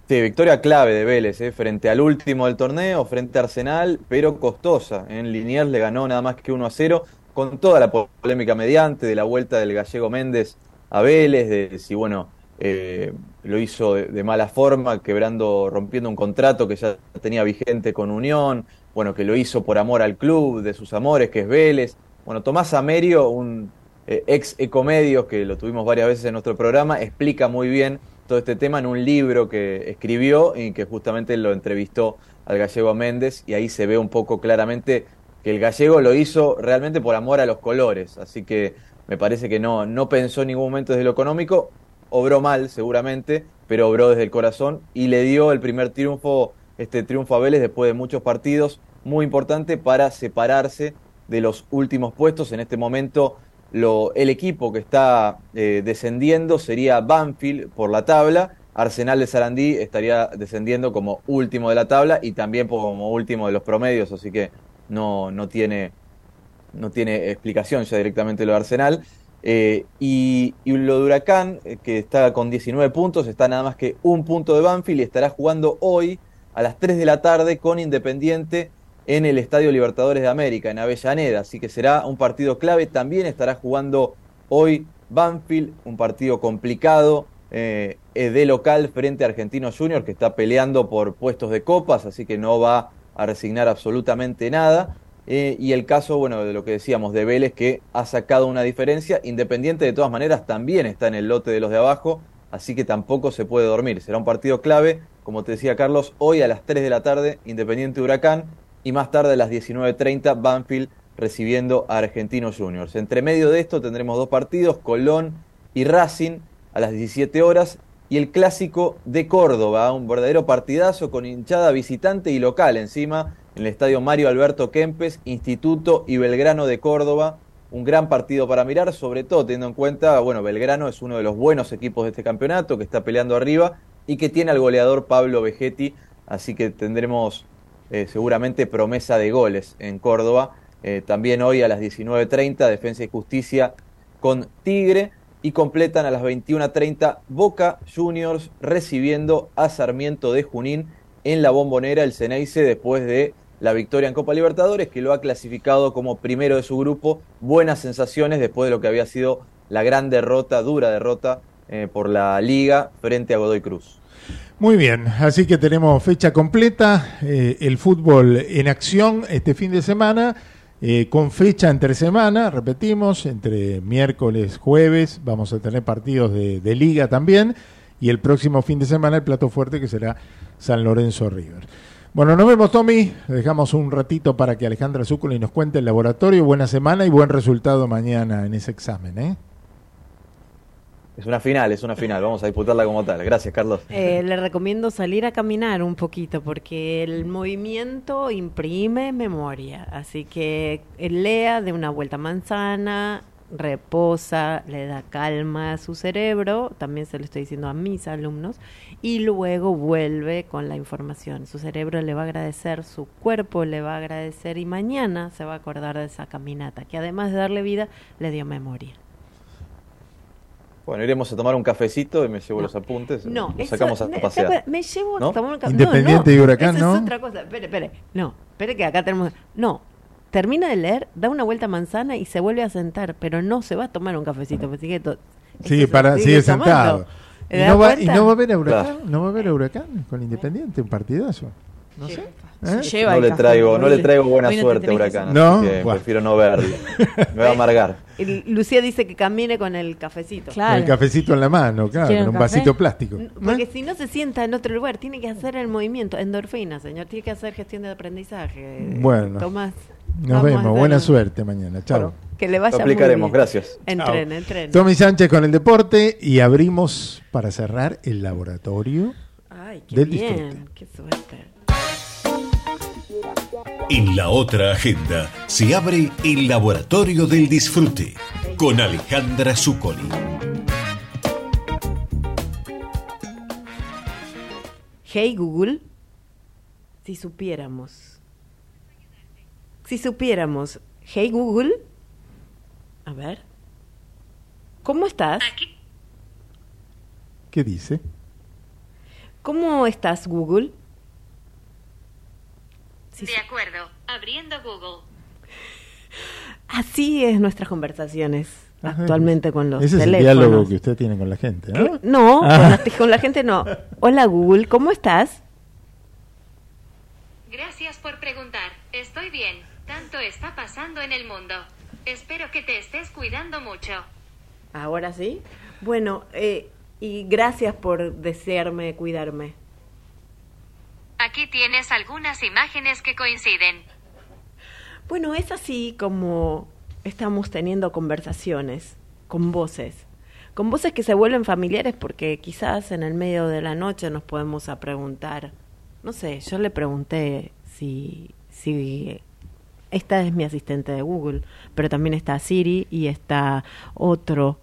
Sí, victoria clave de Vélez, ¿eh? frente al último del torneo, frente a Arsenal, pero costosa. En Liniers le ganó nada más que 1 a 0, con toda la po- polémica mediante de la vuelta del gallego Méndez a Vélez, de si, bueno, eh, lo hizo de, mala forma, quebrando, rompiendo un contrato que ya tenía vigente con Unión, bueno, que lo hizo por amor al club, de sus amores, que es Vélez. Bueno, Tomás Amerio, un eh, ex Ecomedios, que lo tuvimos varias veces en nuestro programa, explica muy bien todo este tema en un libro que escribió y que justamente lo entrevistó al gallego Méndez y ahí se ve un poco claramente que el gallego lo hizo realmente por amor a los colores, así que me parece que no, no pensó en ningún momento desde lo económico, obró mal seguramente, pero obró desde el corazón y le dio el primer triunfo, este triunfo a Vélez después de muchos partidos, muy importante para separarse de los últimos puestos. En este momento lo, el equipo que está eh, descendiendo sería Banfield por la tabla, Arsenal de Sarandí estaría descendiendo como último de la tabla y también como último de los promedios, así que no, no, tiene, no tiene explicación ya directamente lo de Arsenal. Eh, y, lo de Huracán, eh, que está con 19 puntos, está nada más que un punto de Banfield y estará jugando hoy a las 3 de la tarde con Independiente en el Estadio Libertadores de América, en Avellaneda. Así que será un partido clave. También estará jugando hoy Banfield, un partido complicado eh, de local frente a Argentino Junior, que está peleando por puestos de copas, así que no va a resignar absolutamente nada. Eh, y el caso, bueno, de lo que decíamos de Vélez, que ha sacado una diferencia. Independiente, de todas maneras, también está en el lote de los de abajo, así que tampoco se puede dormir. Será un partido clave, como te decía Carlos, hoy a las 3 de la tarde, Independiente Huracán, y más tarde a las 19.30, Banfield recibiendo a Argentinos Juniors. Entre medio de esto tendremos dos partidos, Colón y Racing a las 17 horas, y el clásico de Córdoba, un verdadero partidazo con hinchada visitante y local encima, en el estadio Mario Alberto Kempes, Instituto y Belgrano de Córdoba. Un gran partido para mirar, sobre todo teniendo en cuenta, bueno, Belgrano es uno de los buenos equipos de este campeonato, que está peleando arriba y que tiene al goleador Pablo Vegetti, así que tendremos eh, seguramente promesa de goles en Córdoba. Eh, también hoy a las 19.30, Defensa y Justicia con Tigre y completan a las 21.30 Boca Juniors recibiendo a Sarmiento de Junín en la bombonera el Ceneice después de la victoria en Copa Libertadores que lo ha clasificado como primero de su grupo. Buenas sensaciones después de lo que había sido la gran derrota, dura derrota eh, por la liga frente a Godoy Cruz. Muy bien, así que tenemos fecha completa, eh, el fútbol en acción este fin de semana, eh, con fecha entre semana, repetimos, entre miércoles, jueves, vamos a tener partidos de, liga también, y el próximo fin de semana el plato fuerte que será San Lorenzo River. Bueno, nos vemos Tommy, dejamos un ratito para que Alejandra Zúcoli nos cuente el laboratorio, buena semana y buen resultado mañana en ese examen, ¿eh? Es una final, es una final, vamos a disputarla como tal. Gracias, Carlos. Eh, le recomiendo salir a caminar un poquito porque el movimiento imprime memoria, así que lea de una vuelta manzana, reposa, le da calma a su cerebro, también se lo estoy diciendo a mis alumnos, y luego vuelve con la información. Su cerebro le va a agradecer, su cuerpo le va a agradecer y mañana se va a acordar de esa caminata, que además de darle vida, le dio memoria. Bueno, iremos a tomar un cafecito y me llevo no, los apuntes. No, nos sacamos eso, a pasear. Me llevo ¿No? a tomar un café. Independiente no, y Huracán, ¿no? es otra cosa. Espere, espere. No, espere que acá tenemos. No, termina de leer, da una vuelta a manzana y se vuelve a sentar, pero no se va a tomar un cafecito. Pues sigue, sigue, para, sigue sentado. ¿Y no, va, ¿Y no va a ver a Huracán? Claro. ¿No va a ver a Huracán con Independiente? Un partidazo. No sé. ¿Eh? No le traigo, no le traigo buena suerte a Huracán, no, así que bueno. prefiero no verlo. Me va a amargar. Y Lucía dice que camine con el cafecito. Claro. Con el cafecito en la mano, claro, con un café? vasito plástico. Porque ¿Eh? si no se sienta en otro lugar, tiene que hacer el movimiento, endorfina, señor, tiene que hacer gestión de aprendizaje. Bueno. Tomás. Nos vemos, buena suerte mañana. Chao. Bueno, que le vaya Lo aplicaremos, muy bien. gracias. Entrene, entrene. Tommy Sánchez con el deporte y abrimos para cerrar el laboratorio Ay, qué del bien, disfrute. qué suerte. En la otra agenda se abre el Laboratorio del Disfrute con Alejandra Zuccoli. Hey Google, si supiéramos, si supiéramos, Hey Google, a ver, ¿cómo estás? ¿Qué dice? ¿Cómo estás Google? De acuerdo, abriendo Google. Así es nuestras conversaciones actualmente con los Ese teléfonos. es el diálogo que usted tiene con la gente, ¿no? No, Ah. con, la, con la gente no. Hola Google, ¿cómo estás? Gracias por preguntar. Estoy bien. Tanto está pasando en el mundo. Espero que te estés cuidando mucho. ¿Ahora sí? Bueno, eh, y gracias por desearme cuidarme. Aquí tienes algunas imágenes que coinciden. Bueno, es así como estamos teniendo conversaciones con voces, con voces que se vuelven familiares porque quizás en el medio de la noche nos podemos a preguntar, no sé, yo le pregunté si, si esta es mi asistente de Google, pero también está Siri y está otro.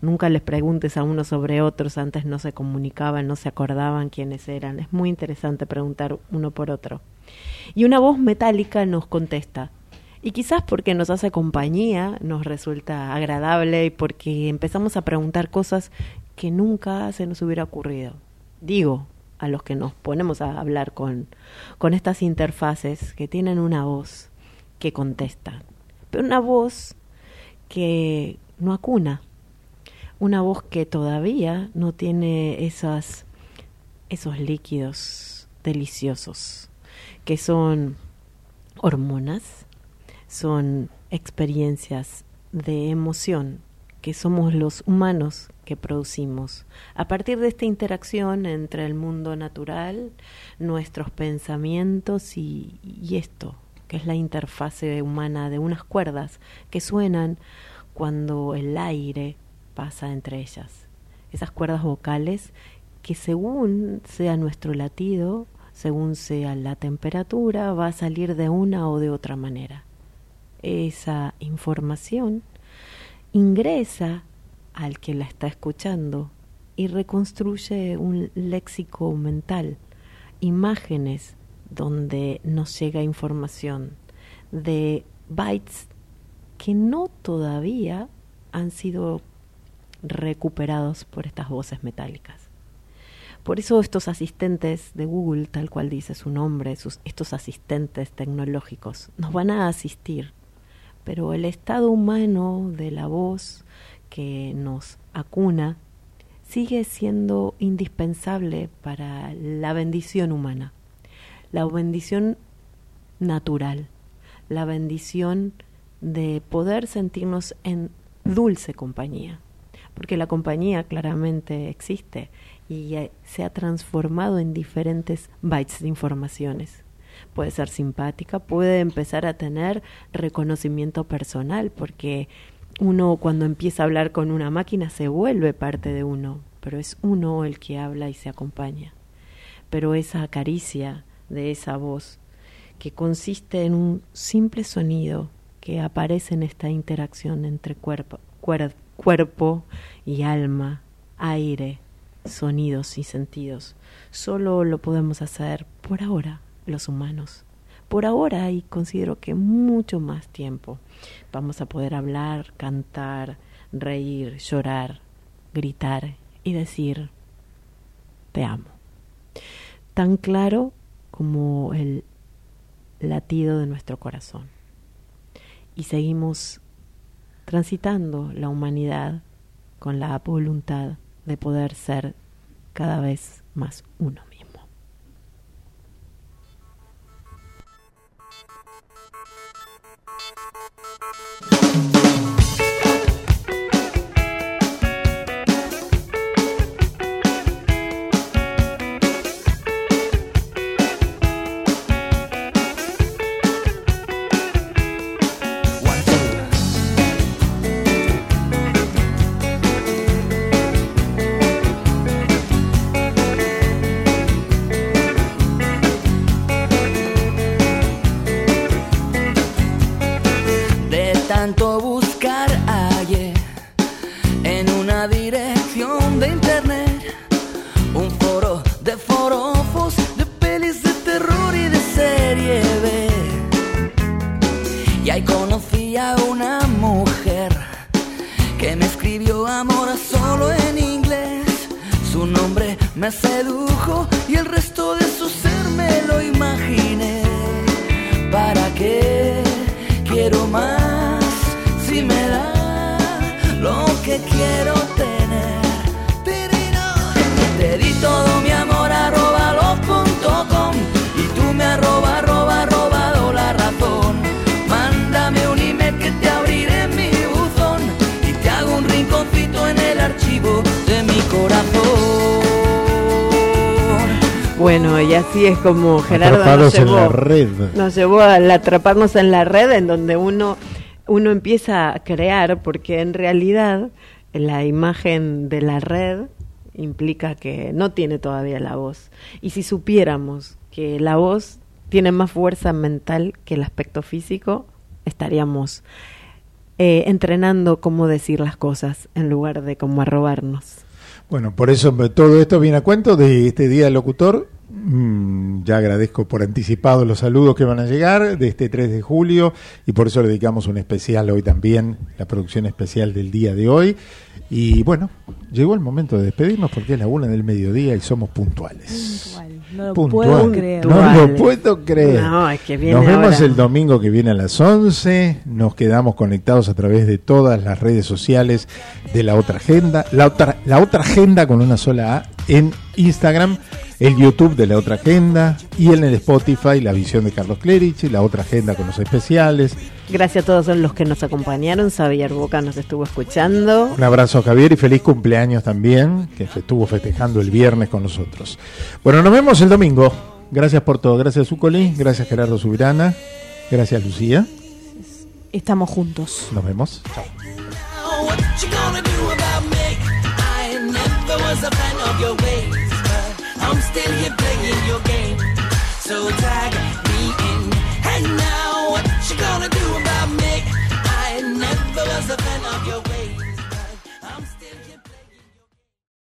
Nunca les preguntes a uno sobre otros, antes no se comunicaban, no se acordaban quiénes eran. Es muy interesante preguntar uno por otro. Y una voz metálica nos contesta. Y quizás porque nos hace compañía, nos resulta agradable y porque empezamos a preguntar cosas que nunca se nos hubiera ocurrido. Digo, a los que nos ponemos a hablar con, con estas interfaces que tienen una voz que contesta, pero una voz que no acuna, una voz que todavía no tiene esas, esos líquidos deliciosos, que son hormonas, son experiencias de emoción que somos los humanos que producimos. A partir de esta interacción entre el mundo natural, nuestros pensamientos y, y esto, que es la interfase humana de unas cuerdas que suenan cuando el aire pasa entre ellas. Esas cuerdas vocales que según sea nuestro latido, según sea la temperatura, va a salir de una o de otra manera. Esa información ingresa al que la está escuchando y reconstruye un léxico mental, imágenes donde nos llega información de bytes que no todavía han sido recuperados por estas voces metálicas. Por eso estos asistentes de Google, tal cual dice su nombre, estos asistentes tecnológicos, nos van a asistir, pero el estado humano de la voz que nos acuna sigue siendo indispensable para la bendición humana, la bendición natural, la bendición de poder sentirnos en dulce compañía porque la compañía claramente existe y se ha transformado en diferentes bytes de informaciones. Puede ser simpática, puede empezar a tener reconocimiento personal, porque uno cuando empieza a hablar con una máquina se vuelve parte de uno, pero es uno el que habla y se acompaña. Pero esa caricia de esa voz, que consiste en un simple sonido que aparece en esta interacción entre cuerpo, cuerpo cuerpo y alma, aire, sonidos y sentidos. Solo lo podemos hacer por ahora los humanos. Por ahora y considero que mucho más tiempo vamos a poder hablar, cantar, reír, llorar, gritar y decir te amo. Tan claro como el latido de nuestro corazón. Y seguimos transitando la humanidad con la voluntad de poder ser cada vez más uno. Es como Gerardo nos Atrapados en llevó, la red. nos llevó al atraparnos en la red, en donde uno, uno empieza a crear, porque en realidad la imagen de la red implica que no tiene todavía la voz. Y si supiéramos que la voz tiene más fuerza mental que el aspecto físico, estaríamos eh, entrenando cómo decir las cosas en lugar de cómo arrobarnos. Bueno, por eso todo esto viene a cuento de este Día del Locutor. Mm, ya agradezco por anticipado los saludos que van a llegar de este 3 de julio y por eso le dedicamos un especial hoy también, la producción especial del día de hoy. Y bueno, llegó el momento de despedirnos porque es la una del mediodía y somos puntuales. No lo Puntual. puedo creer. No lo puedo creer. No, es que viene Nos vemos ahora. el domingo que viene a las 11. Nos quedamos conectados a través de todas las redes sociales de la otra agenda. La otra, la otra agenda con una sola A en Instagram, el YouTube de la otra agenda y en el Spotify la visión de Carlos Clerici, la otra agenda con los especiales. Gracias a todos los que nos acompañaron. Xavier Boca nos estuvo escuchando. Un abrazo a Javier y feliz cumpleaños también, que fe- estuvo festejando el viernes con nosotros. Bueno, nos vemos el domingo. Gracias por todo. Gracias, Zucoli. Gracias, Gerardo Subirana. Gracias, Lucía. Estamos juntos. Nos vemos. Chao. your ways, but I'm still here playing your game. So tag me in, and now what you gonna do?